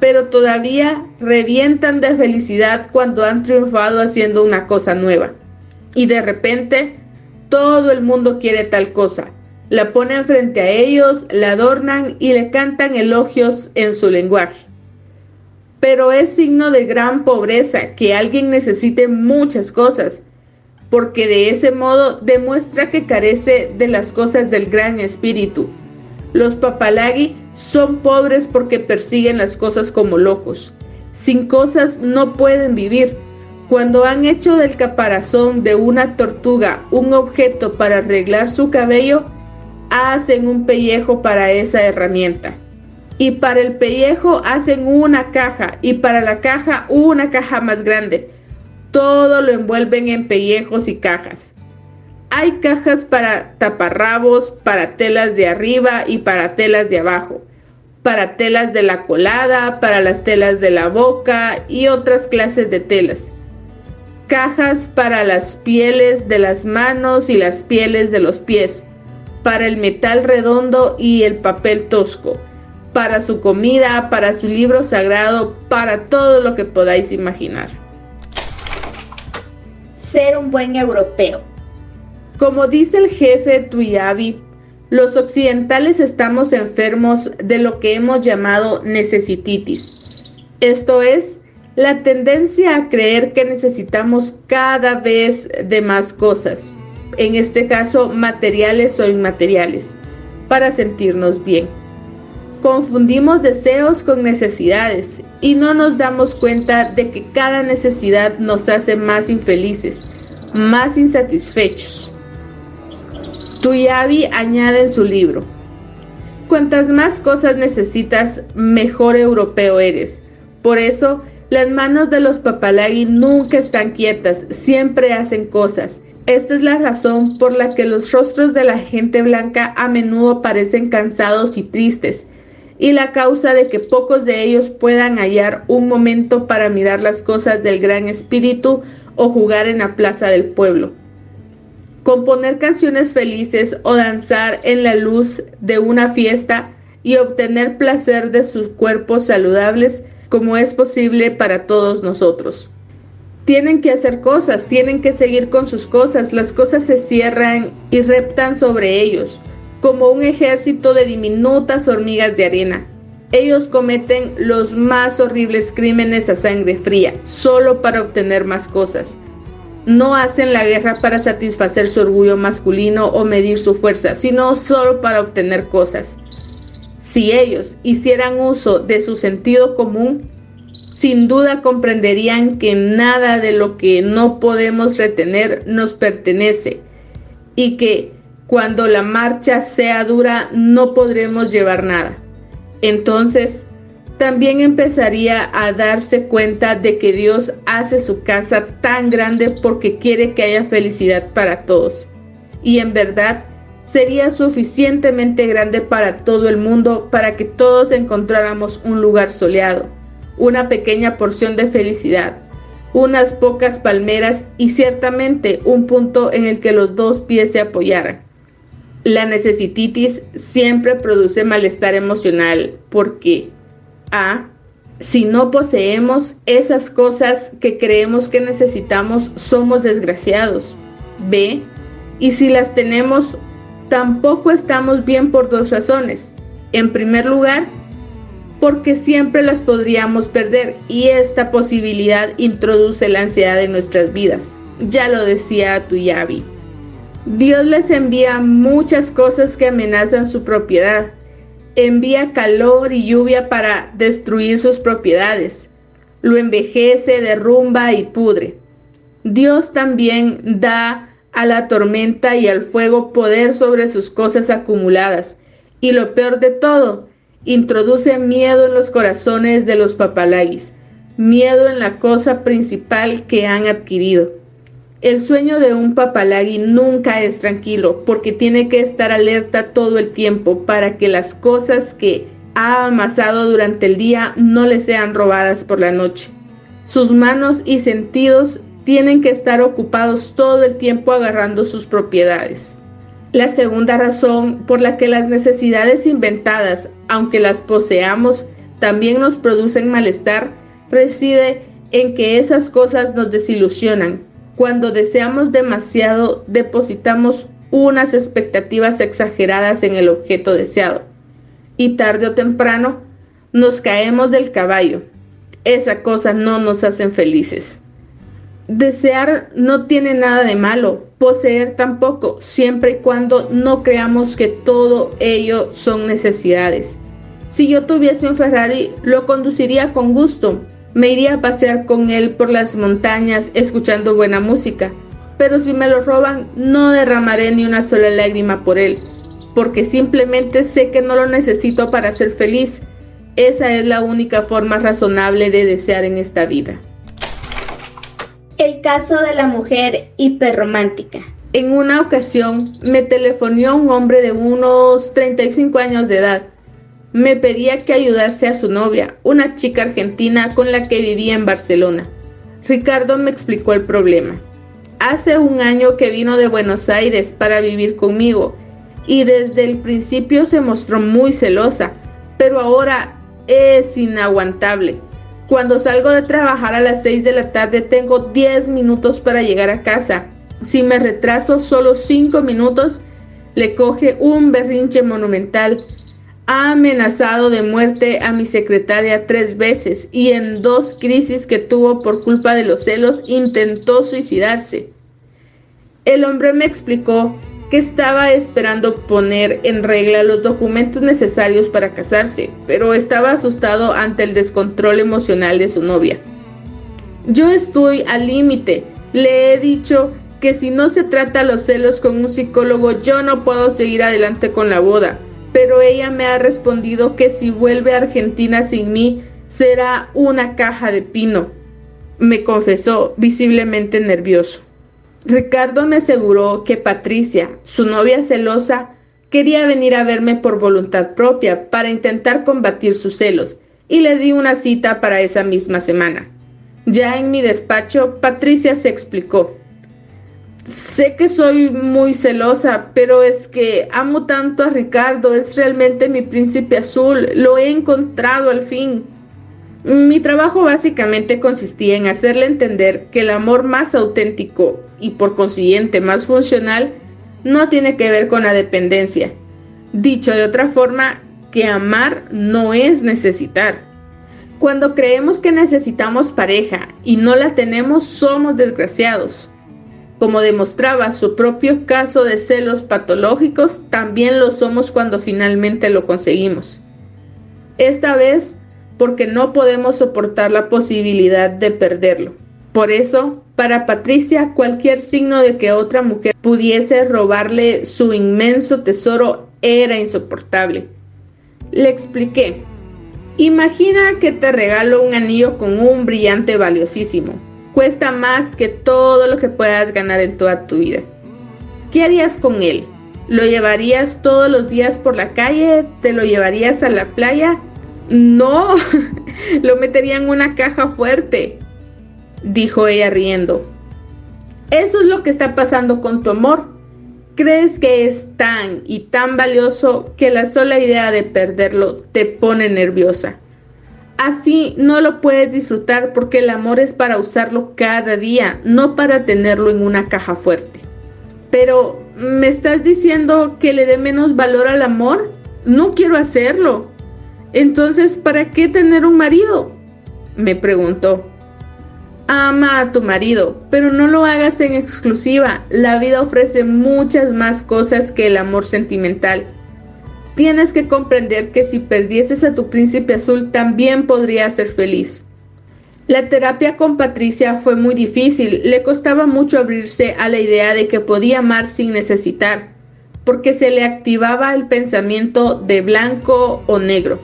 pero todavía revientan de felicidad cuando han triunfado haciendo una cosa nueva. Y de repente, todo el mundo quiere tal cosa. La ponen frente a ellos, la adornan y le cantan elogios en su lenguaje pero es signo de gran pobreza que alguien necesite muchas cosas, porque de ese modo demuestra que carece de las cosas del gran espíritu. Los papalagi son pobres porque persiguen las cosas como locos. Sin cosas no pueden vivir. Cuando han hecho del caparazón de una tortuga un objeto para arreglar su cabello, hacen un pellejo para esa herramienta y para el pellejo hacen una caja y para la caja una caja más grande. Todo lo envuelven en pellejos y cajas. Hay cajas para taparrabos, para telas de arriba y para telas de abajo, para telas de la colada, para las telas de la boca y otras clases de telas. Cajas para las pieles de las manos y las pieles de los pies, para el metal redondo y el papel tosco para su comida, para su libro sagrado, para todo lo que podáis imaginar. Ser un buen europeo. Como dice el jefe Tuyabi, los occidentales estamos enfermos de lo que hemos llamado necesititis. Esto es, la tendencia a creer que necesitamos cada vez de más cosas, en este caso materiales o inmateriales, para sentirnos bien. Confundimos deseos con necesidades y no nos damos cuenta de que cada necesidad nos hace más infelices, más insatisfechos. Tuyabi añade en su libro, cuantas más cosas necesitas, mejor europeo eres. Por eso, las manos de los papalagi nunca están quietas, siempre hacen cosas. Esta es la razón por la que los rostros de la gente blanca a menudo parecen cansados y tristes y la causa de que pocos de ellos puedan hallar un momento para mirar las cosas del gran espíritu o jugar en la plaza del pueblo. Componer canciones felices o danzar en la luz de una fiesta y obtener placer de sus cuerpos saludables como es posible para todos nosotros. Tienen que hacer cosas, tienen que seguir con sus cosas, las cosas se cierran y reptan sobre ellos como un ejército de diminutas hormigas de arena. Ellos cometen los más horribles crímenes a sangre fría, solo para obtener más cosas. No hacen la guerra para satisfacer su orgullo masculino o medir su fuerza, sino solo para obtener cosas. Si ellos hicieran uso de su sentido común, sin duda comprenderían que nada de lo que no podemos retener nos pertenece y que cuando la marcha sea dura no podremos llevar nada. Entonces, también empezaría a darse cuenta de que Dios hace su casa tan grande porque quiere que haya felicidad para todos. Y en verdad, sería suficientemente grande para todo el mundo para que todos encontráramos un lugar soleado, una pequeña porción de felicidad, unas pocas palmeras y ciertamente un punto en el que los dos pies se apoyaran. La necesititis siempre produce malestar emocional porque A. Si no poseemos esas cosas que creemos que necesitamos, somos desgraciados. B. Y si las tenemos, tampoco estamos bien por dos razones. En primer lugar, porque siempre las podríamos perder y esta posibilidad introduce la ansiedad en nuestras vidas. Ya lo decía Tuyabi. Dios les envía muchas cosas que amenazan su propiedad. Envía calor y lluvia para destruir sus propiedades. Lo envejece, derrumba y pudre. Dios también da a la tormenta y al fuego poder sobre sus cosas acumuladas. Y lo peor de todo, introduce miedo en los corazones de los papalagis, miedo en la cosa principal que han adquirido. El sueño de un papalagui nunca es tranquilo porque tiene que estar alerta todo el tiempo para que las cosas que ha amasado durante el día no le sean robadas por la noche. Sus manos y sentidos tienen que estar ocupados todo el tiempo agarrando sus propiedades. La segunda razón por la que las necesidades inventadas, aunque las poseamos, también nos producen malestar, reside en que esas cosas nos desilusionan. Cuando deseamos demasiado, depositamos unas expectativas exageradas en el objeto deseado. Y tarde o temprano nos caemos del caballo. Esas cosas no nos hacen felices. Desear no tiene nada de malo, poseer tampoco, siempre y cuando no creamos que todo ello son necesidades. Si yo tuviese un Ferrari, lo conduciría con gusto, me iría a pasear con él por las montañas escuchando buena música, pero si me lo roban no derramaré ni una sola lágrima por él, porque simplemente sé que no lo necesito para ser feliz. Esa es la única forma razonable de desear en esta vida. El caso de la mujer hiperromántica. En una ocasión me telefonó un hombre de unos 35 años de edad. Me pedía que ayudase a su novia, una chica argentina con la que vivía en Barcelona. Ricardo me explicó el problema. Hace un año que vino de Buenos Aires para vivir conmigo y desde el principio se mostró muy celosa, pero ahora es inaguantable. Cuando salgo de trabajar a las 6 de la tarde tengo 10 minutos para llegar a casa. Si me retraso solo 5 minutos, le coge un berrinche monumental. Ha amenazado de muerte a mi secretaria tres veces y en dos crisis que tuvo por culpa de los celos intentó suicidarse. El hombre me explicó que estaba esperando poner en regla los documentos necesarios para casarse, pero estaba asustado ante el descontrol emocional de su novia. Yo estoy al límite. Le he dicho que si no se trata los celos con un psicólogo, yo no puedo seguir adelante con la boda. Pero ella me ha respondido que si vuelve a Argentina sin mí, será una caja de pino. Me confesó, visiblemente nervioso. Ricardo me aseguró que Patricia, su novia celosa, quería venir a verme por voluntad propia para intentar combatir sus celos, y le di una cita para esa misma semana. Ya en mi despacho, Patricia se explicó. Sé que soy muy celosa, pero es que amo tanto a Ricardo, es realmente mi príncipe azul, lo he encontrado al fin. Mi trabajo básicamente consistía en hacerle entender que el amor más auténtico y por consiguiente más funcional no tiene que ver con la dependencia. Dicho de otra forma, que amar no es necesitar. Cuando creemos que necesitamos pareja y no la tenemos, somos desgraciados. Como demostraba su propio caso de celos patológicos, también lo somos cuando finalmente lo conseguimos. Esta vez porque no podemos soportar la posibilidad de perderlo. Por eso, para Patricia, cualquier signo de que otra mujer pudiese robarle su inmenso tesoro era insoportable. Le expliqué, imagina que te regalo un anillo con un brillante valiosísimo. Cuesta más que todo lo que puedas ganar en toda tu vida. ¿Qué harías con él? ¿Lo llevarías todos los días por la calle? ¿Te lo llevarías a la playa? No, lo metería en una caja fuerte, dijo ella riendo. Eso es lo que está pasando con tu amor. Crees que es tan y tan valioso que la sola idea de perderlo te pone nerviosa. Así no lo puedes disfrutar porque el amor es para usarlo cada día, no para tenerlo en una caja fuerte. Pero, ¿me estás diciendo que le dé menos valor al amor? No quiero hacerlo. Entonces, ¿para qué tener un marido? me preguntó. Ama a tu marido, pero no lo hagas en exclusiva. La vida ofrece muchas más cosas que el amor sentimental. Tienes que comprender que si perdieses a tu príncipe azul también podrías ser feliz. La terapia con Patricia fue muy difícil, le costaba mucho abrirse a la idea de que podía amar sin necesitar, porque se le activaba el pensamiento de blanco o negro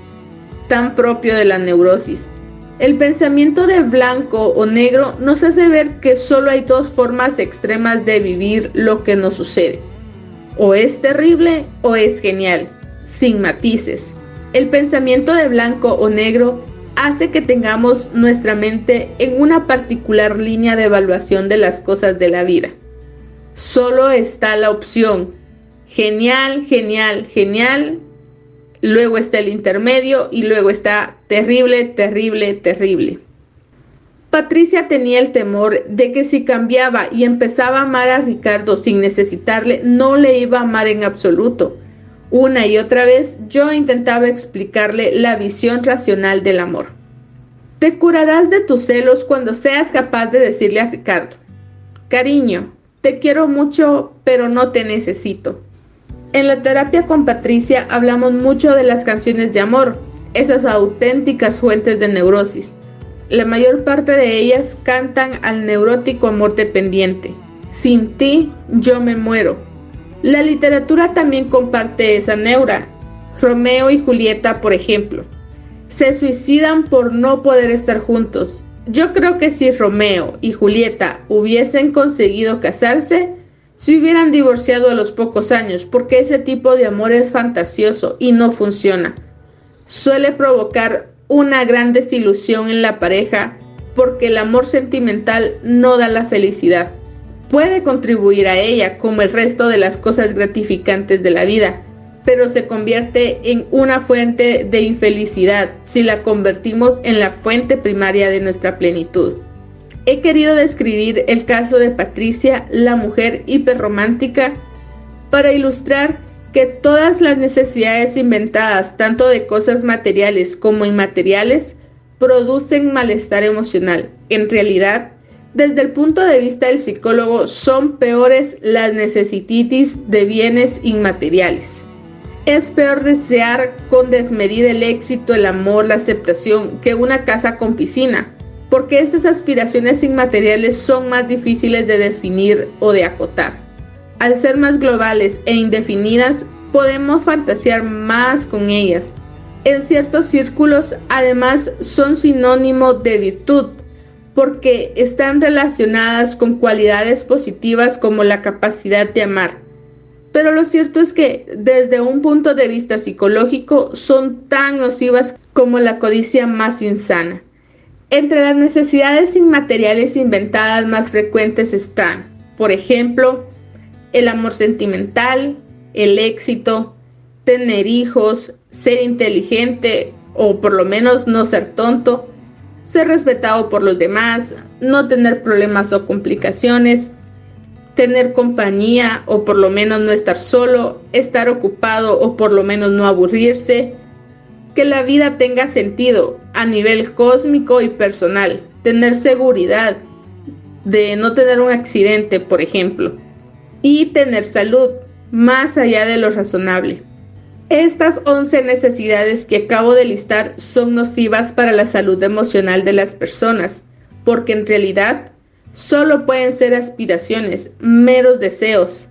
tan propio de la neurosis. El pensamiento de blanco o negro nos hace ver que solo hay dos formas extremas de vivir lo que nos sucede. O es terrible o es genial, sin matices. El pensamiento de blanco o negro hace que tengamos nuestra mente en una particular línea de evaluación de las cosas de la vida. Solo está la opción genial, genial, genial, luego está el intermedio y luego está terrible, terrible, terrible. Patricia tenía el temor de que si cambiaba y empezaba a amar a Ricardo sin necesitarle, no le iba a amar en absoluto. Una y otra vez yo intentaba explicarle la visión racional del amor. Te curarás de tus celos cuando seas capaz de decirle a Ricardo, cariño, te quiero mucho, pero no te necesito. En la terapia con Patricia hablamos mucho de las canciones de amor, esas auténticas fuentes de neurosis. La mayor parte de ellas cantan al neurótico amor dependiente. Sin ti, yo me muero. La literatura también comparte esa neura. Romeo y Julieta, por ejemplo. Se suicidan por no poder estar juntos. Yo creo que si Romeo y Julieta hubiesen conseguido casarse, se hubieran divorciado a los pocos años, porque ese tipo de amor es fantasioso y no funciona. Suele provocar una gran desilusión en la pareja porque el amor sentimental no da la felicidad. Puede contribuir a ella como el resto de las cosas gratificantes de la vida, pero se convierte en una fuente de infelicidad si la convertimos en la fuente primaria de nuestra plenitud. He querido describir el caso de Patricia, la mujer hiperromántica, para ilustrar que todas las necesidades inventadas, tanto de cosas materiales como inmateriales, producen malestar emocional. En realidad, desde el punto de vista del psicólogo, son peores las necesititis de bienes inmateriales. Es peor desear con desmedida el éxito, el amor, la aceptación que una casa con piscina porque estas aspiraciones inmateriales son más difíciles de definir o de acotar. Al ser más globales e indefinidas, podemos fantasear más con ellas. En ciertos círculos, además, son sinónimo de virtud, porque están relacionadas con cualidades positivas como la capacidad de amar. Pero lo cierto es que desde un punto de vista psicológico son tan nocivas como la codicia más insana. Entre las necesidades inmateriales inventadas más frecuentes están, por ejemplo, el amor sentimental, el éxito, tener hijos, ser inteligente o por lo menos no ser tonto, ser respetado por los demás, no tener problemas o complicaciones, tener compañía o por lo menos no estar solo, estar ocupado o por lo menos no aburrirse, que la vida tenga sentido a nivel cósmico y personal, tener seguridad de no tener un accidente, por ejemplo, y tener salud más allá de lo razonable. Estas 11 necesidades que acabo de listar son nocivas para la salud emocional de las personas, porque en realidad solo pueden ser aspiraciones, meros deseos,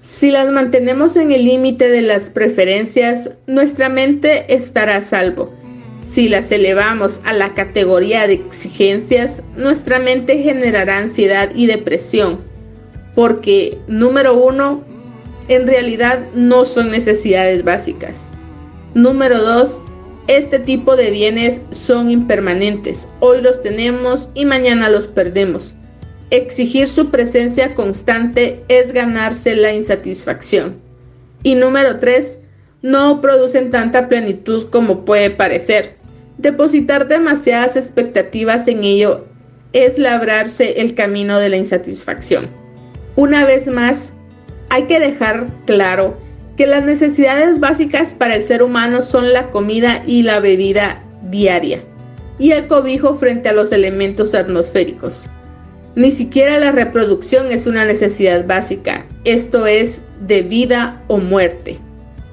si las mantenemos en el límite de las preferencias, nuestra mente estará a salvo. Si las elevamos a la categoría de exigencias, nuestra mente generará ansiedad y depresión, porque, número uno, en realidad no son necesidades básicas. Número dos, este tipo de bienes son impermanentes. Hoy los tenemos y mañana los perdemos. Exigir su presencia constante es ganarse la insatisfacción. Y número 3. No producen tanta plenitud como puede parecer. Depositar demasiadas expectativas en ello es labrarse el camino de la insatisfacción. Una vez más, hay que dejar claro que las necesidades básicas para el ser humano son la comida y la bebida diaria y el cobijo frente a los elementos atmosféricos. Ni siquiera la reproducción es una necesidad básica, esto es de vida o muerte.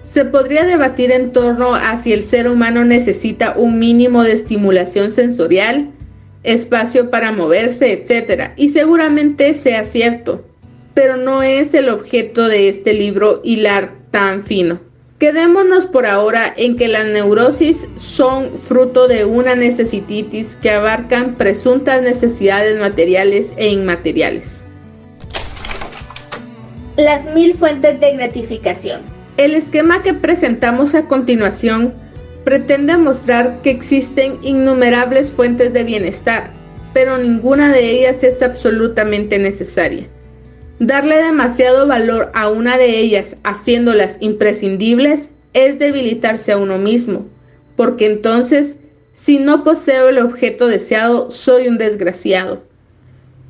Se podría debatir en torno a si el ser humano necesita un mínimo de estimulación sensorial, espacio para moverse, etc. Y seguramente sea cierto, pero no es el objeto de este libro hilar tan fino. Quedémonos por ahora en que las neurosis son fruto de una necesititis que abarcan presuntas necesidades materiales e inmateriales. Las mil fuentes de gratificación. El esquema que presentamos a continuación pretende mostrar que existen innumerables fuentes de bienestar, pero ninguna de ellas es absolutamente necesaria. Darle demasiado valor a una de ellas haciéndolas imprescindibles es debilitarse a uno mismo, porque entonces, si no poseo el objeto deseado, soy un desgraciado.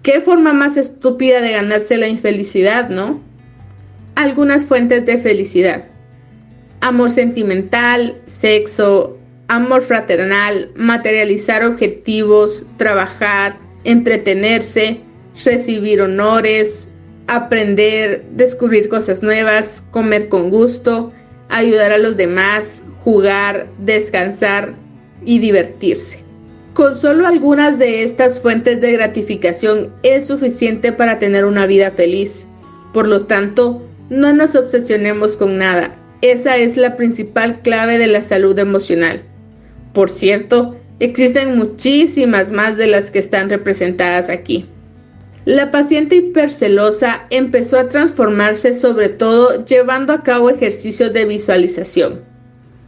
¿Qué forma más estúpida de ganarse la infelicidad, no? Algunas fuentes de felicidad. Amor sentimental, sexo, amor fraternal, materializar objetivos, trabajar, entretenerse, recibir honores, aprender, descubrir cosas nuevas, comer con gusto, ayudar a los demás, jugar, descansar y divertirse. Con solo algunas de estas fuentes de gratificación es suficiente para tener una vida feliz. Por lo tanto, no nos obsesionemos con nada. Esa es la principal clave de la salud emocional. Por cierto, existen muchísimas más de las que están representadas aquí. La paciente hipercelosa empezó a transformarse sobre todo llevando a cabo ejercicios de visualización.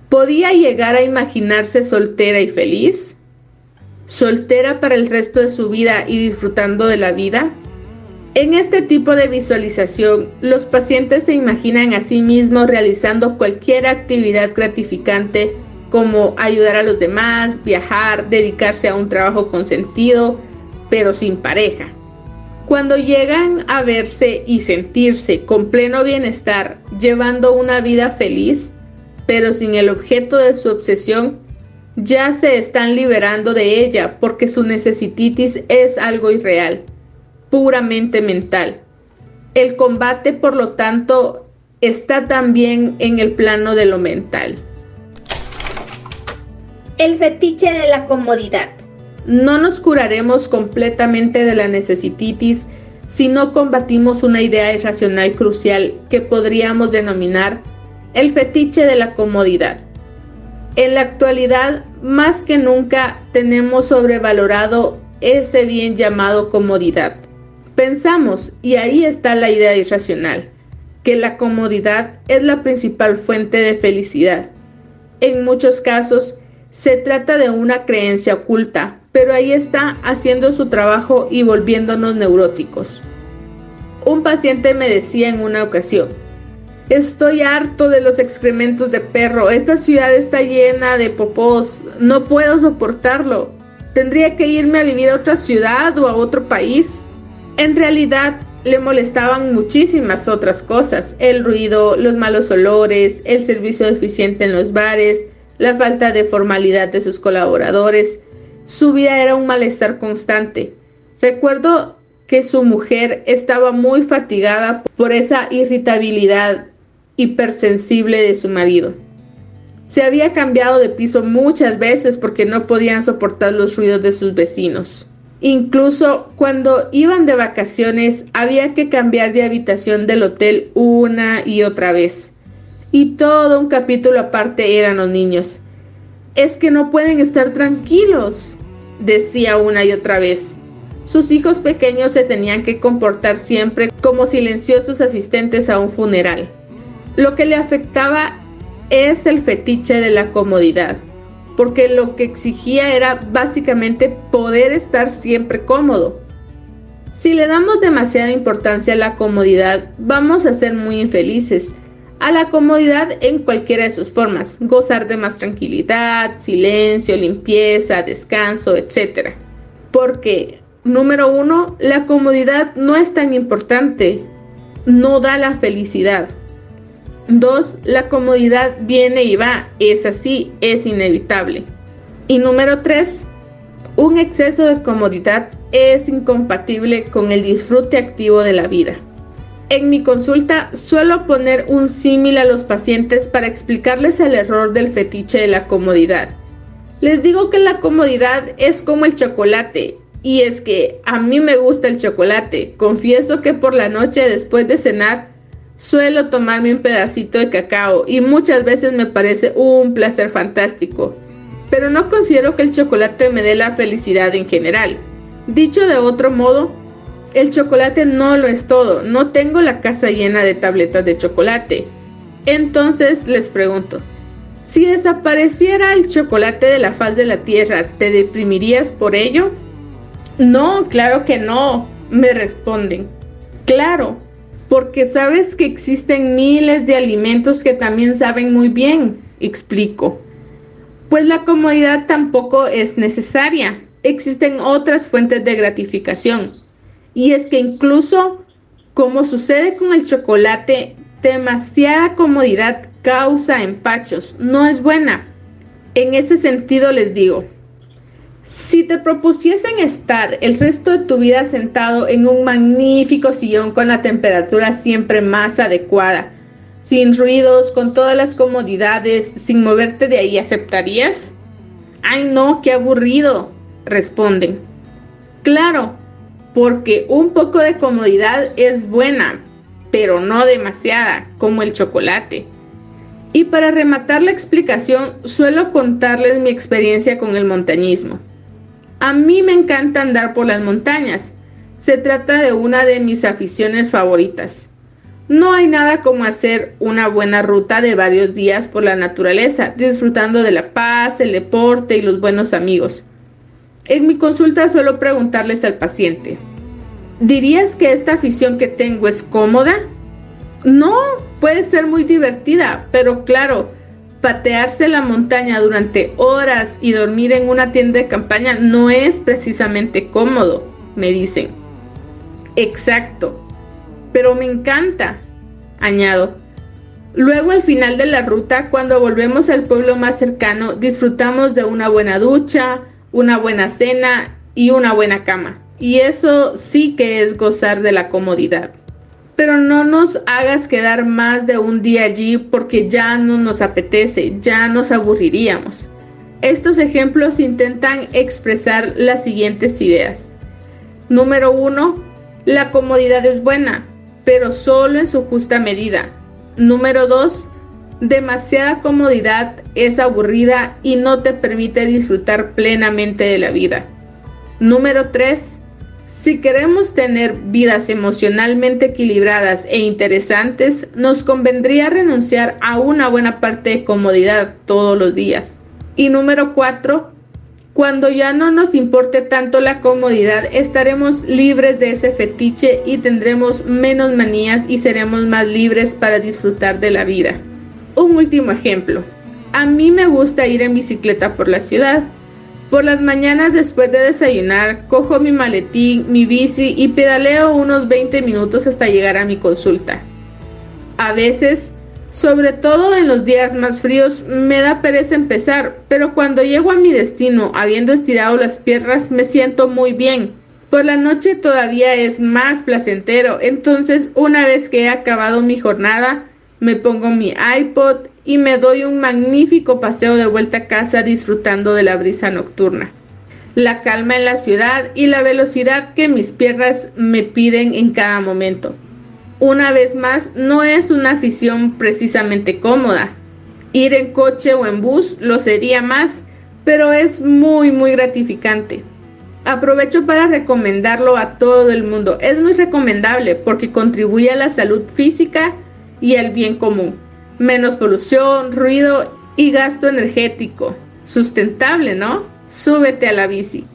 ¿Podía llegar a imaginarse soltera y feliz? ¿Soltera para el resto de su vida y disfrutando de la vida? En este tipo de visualización, los pacientes se imaginan a sí mismos realizando cualquier actividad gratificante como ayudar a los demás, viajar, dedicarse a un trabajo con sentido, pero sin pareja. Cuando llegan a verse y sentirse con pleno bienestar, llevando una vida feliz, pero sin el objeto de su obsesión, ya se están liberando de ella porque su necesititis es algo irreal, puramente mental. El combate, por lo tanto, está también en el plano de lo mental. El fetiche de la comodidad. No nos curaremos completamente de la necesititis si no combatimos una idea irracional crucial que podríamos denominar el fetiche de la comodidad. En la actualidad, más que nunca, tenemos sobrevalorado ese bien llamado comodidad. Pensamos, y ahí está la idea irracional, que la comodidad es la principal fuente de felicidad. En muchos casos, se trata de una creencia oculta, pero ahí está haciendo su trabajo y volviéndonos neuróticos. Un paciente me decía en una ocasión, estoy harto de los excrementos de perro, esta ciudad está llena de popós, no puedo soportarlo, tendría que irme a vivir a otra ciudad o a otro país. En realidad le molestaban muchísimas otras cosas, el ruido, los malos olores, el servicio deficiente en los bares, la falta de formalidad de sus colaboradores, su vida era un malestar constante. Recuerdo que su mujer estaba muy fatigada por esa irritabilidad hipersensible de su marido. Se había cambiado de piso muchas veces porque no podían soportar los ruidos de sus vecinos. Incluso cuando iban de vacaciones había que cambiar de habitación del hotel una y otra vez. Y todo un capítulo aparte eran los niños. Es que no pueden estar tranquilos decía una y otra vez. Sus hijos pequeños se tenían que comportar siempre como silenciosos asistentes a un funeral. Lo que le afectaba es el fetiche de la comodidad, porque lo que exigía era básicamente poder estar siempre cómodo. Si le damos demasiada importancia a la comodidad, vamos a ser muy infelices a la comodidad en cualquiera de sus formas, gozar de más tranquilidad, silencio, limpieza, descanso, etc. Porque, número uno, la comodidad no es tan importante, no da la felicidad. Dos, la comodidad viene y va, es así, es inevitable. Y número tres, un exceso de comodidad es incompatible con el disfrute activo de la vida. En mi consulta suelo poner un símil a los pacientes para explicarles el error del fetiche de la comodidad. Les digo que la comodidad es como el chocolate, y es que a mí me gusta el chocolate. Confieso que por la noche después de cenar suelo tomarme un pedacito de cacao y muchas veces me parece un placer fantástico. Pero no considero que el chocolate me dé la felicidad en general. Dicho de otro modo, el chocolate no lo es todo, no tengo la casa llena de tabletas de chocolate. Entonces les pregunto, Si desapareciera el chocolate de la faz de la tierra, ¿te deprimirías por ello? No, claro que no, me responden. Claro, porque sabes que existen miles de alimentos que también saben muy bien, explico. Pues la comodidad tampoco es necesaria. Existen otras fuentes de gratificación. Y es que incluso, como sucede con el chocolate, demasiada comodidad causa empachos, no es buena. En ese sentido les digo, si te propusiesen estar el resto de tu vida sentado en un magnífico sillón con la temperatura siempre más adecuada, sin ruidos, con todas las comodidades, sin moverte de ahí, ¿aceptarías? Ay no, qué aburrido, responden. Claro, porque un poco de comodidad es buena, pero no demasiada, como el chocolate. Y para rematar la explicación, suelo contarles mi experiencia con el montañismo. A mí me encanta andar por las montañas. Se trata de una de mis aficiones favoritas. No hay nada como hacer una buena ruta de varios días por la naturaleza, disfrutando de la paz, el deporte y los buenos amigos. En mi consulta suelo preguntarles al paciente, ¿dirías que esta afición que tengo es cómoda? No, puede ser muy divertida, pero claro, patearse la montaña durante horas y dormir en una tienda de campaña no es precisamente cómodo, me dicen. Exacto, pero me encanta, añado. Luego al final de la ruta, cuando volvemos al pueblo más cercano, disfrutamos de una buena ducha, una buena cena y una buena cama. Y eso sí que es gozar de la comodidad pero no nos hagas quedar más de un día allí porque ya no nos apetece, ya nos aburriríamos. Estos ejemplos intentan expresar las siguientes ideas. Número uno, la comodidad es buena, pero solo en su justa medida. Número dos, demasiada comodidad es aburrida y no te permite disfrutar plenamente de la vida. Número tres, si queremos tener vidas emocionalmente equilibradas e interesantes, nos convendría renunciar a una buena parte de comodidad todos los días. Y número cuatro, cuando ya no nos importe tanto la comodidad, estaremos libres de ese fetiche y tendremos menos manías y seremos más libres para disfrutar de la vida. Un último ejemplo. A mí me gusta ir en bicicleta por la ciudad por las mañanas después de desayunar, cojo mi maletín, mi bici y pedaleo unos 20 minutos hasta llegar a mi consulta. A veces, sobre todo en los días más fríos, me da pereza empezar, pero cuando llego a mi destino, habiendo estirado las piernas, me siento muy bien. Por la noche todavía es más placentero, entonces una vez que he acabado mi jornada, me pongo mi iPod y me doy un magnífico paseo de vuelta a casa disfrutando de la brisa nocturna, la calma en la ciudad y la velocidad que mis piernas me piden en cada momento. Una vez más, no es una afición precisamente cómoda. Ir en coche o en bus lo sería más, pero es muy muy gratificante. Aprovecho para recomendarlo a todo el mundo. Es muy recomendable porque contribuye a la salud física y el bien común. Menos polución, ruido y gasto energético. Sustentable, ¿no? Súbete a la bici.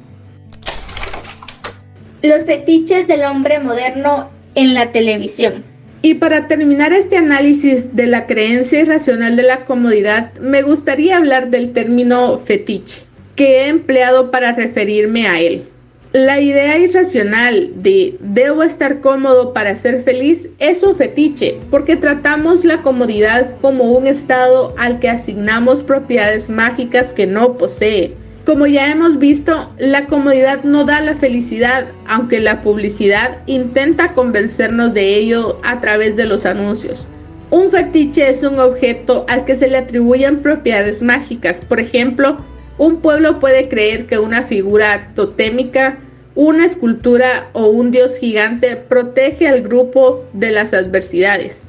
Los fetiches del hombre moderno en la televisión. Y para terminar este análisis de la creencia irracional de la comodidad, me gustaría hablar del término fetiche, que he empleado para referirme a él. La idea irracional de debo estar cómodo para ser feliz es un fetiche, porque tratamos la comodidad como un estado al que asignamos propiedades mágicas que no posee. Como ya hemos visto, la comodidad no da la felicidad, aunque la publicidad intenta convencernos de ello a través de los anuncios. Un fetiche es un objeto al que se le atribuyen propiedades mágicas, por ejemplo, un pueblo puede creer que una figura totémica, una escultura o un dios gigante protege al grupo de las adversidades.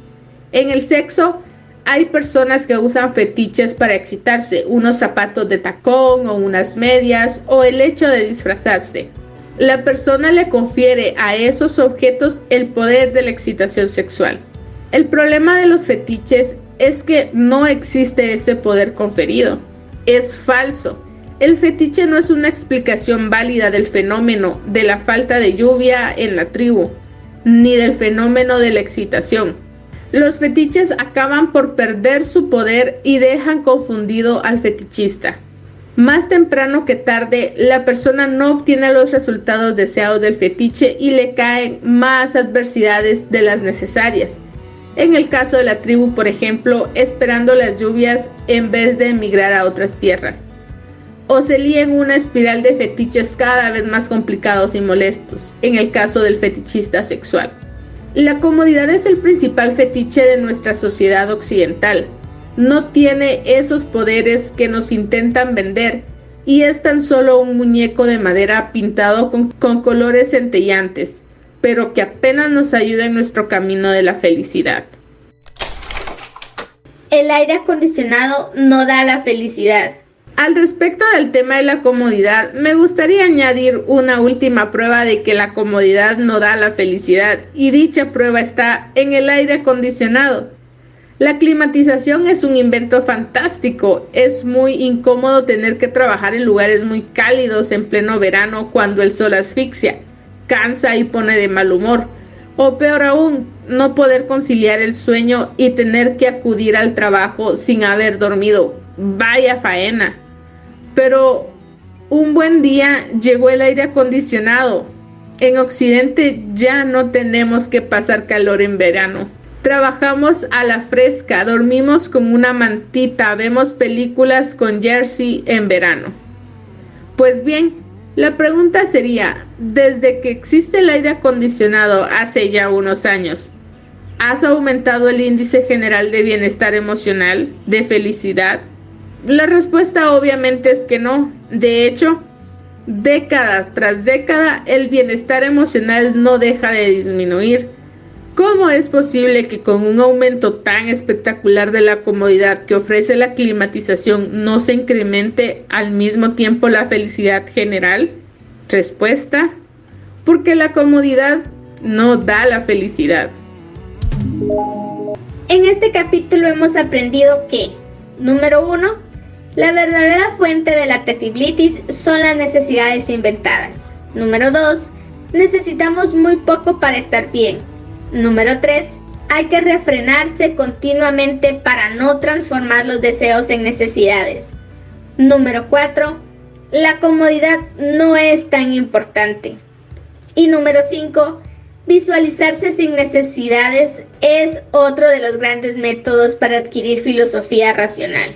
En el sexo, hay personas que usan fetiches para excitarse, unos zapatos de tacón o unas medias o el hecho de disfrazarse. La persona le confiere a esos objetos el poder de la excitación sexual. El problema de los fetiches es que no existe ese poder conferido. Es falso. El fetiche no es una explicación válida del fenómeno de la falta de lluvia en la tribu, ni del fenómeno de la excitación. Los fetiches acaban por perder su poder y dejan confundido al fetichista. Más temprano que tarde, la persona no obtiene los resultados deseados del fetiche y le caen más adversidades de las necesarias. En el caso de la tribu, por ejemplo, esperando las lluvias en vez de emigrar a otras tierras. O se lía en una espiral de fetiches cada vez más complicados y molestos, en el caso del fetichista sexual. La comodidad es el principal fetiche de nuestra sociedad occidental, no tiene esos poderes que nos intentan vender y es tan solo un muñeco de madera pintado con, colores centellantes, pero que apenas nos ayuda en nuestro camino de la felicidad. El aire acondicionado no da la felicidad. Al respecto del tema de la comodidad, me gustaría añadir una última prueba de que la comodidad no da la felicidad, y dicha prueba está en el aire acondicionado. La climatización es un invento fantástico. Es muy incómodo tener que trabajar en lugares muy cálidos en pleno verano cuando el sol asfixia, cansa y pone de mal humor. O peor aún, no poder conciliar el sueño y tener que acudir al trabajo sin haber dormido. Vaya faena. Pero un buen día llegó el aire acondicionado. En Occidente ya no tenemos que pasar calor en verano. Trabajamos a la fresca, dormimos con una mantita, vemos películas con jersey en verano. Pues bien, la pregunta sería, desde que existe el aire acondicionado hace ya unos años, ¿has aumentado el índice general de bienestar emocional, de felicidad? La respuesta obviamente es que no. De hecho, década tras década el bienestar emocional no deja de disminuir ¿Cómo es posible que con un aumento tan espectacular de la comodidad que ofrece la climatización no se incremente al mismo tiempo la felicidad general? Respuesta, porque la comodidad no da la felicidad. En este capítulo hemos aprendido que, número uno, la verdadera fuente de la tefiblitis son las necesidades inventadas. Número dos, necesitamos muy poco para estar bien. Número 3. Hay que refrenarse continuamente para no transformar los deseos en necesidades. Número 4. La comodidad no es tan importante. Y número 5. Visualizarse sin necesidades es otro de los grandes métodos para adquirir filosofía racional.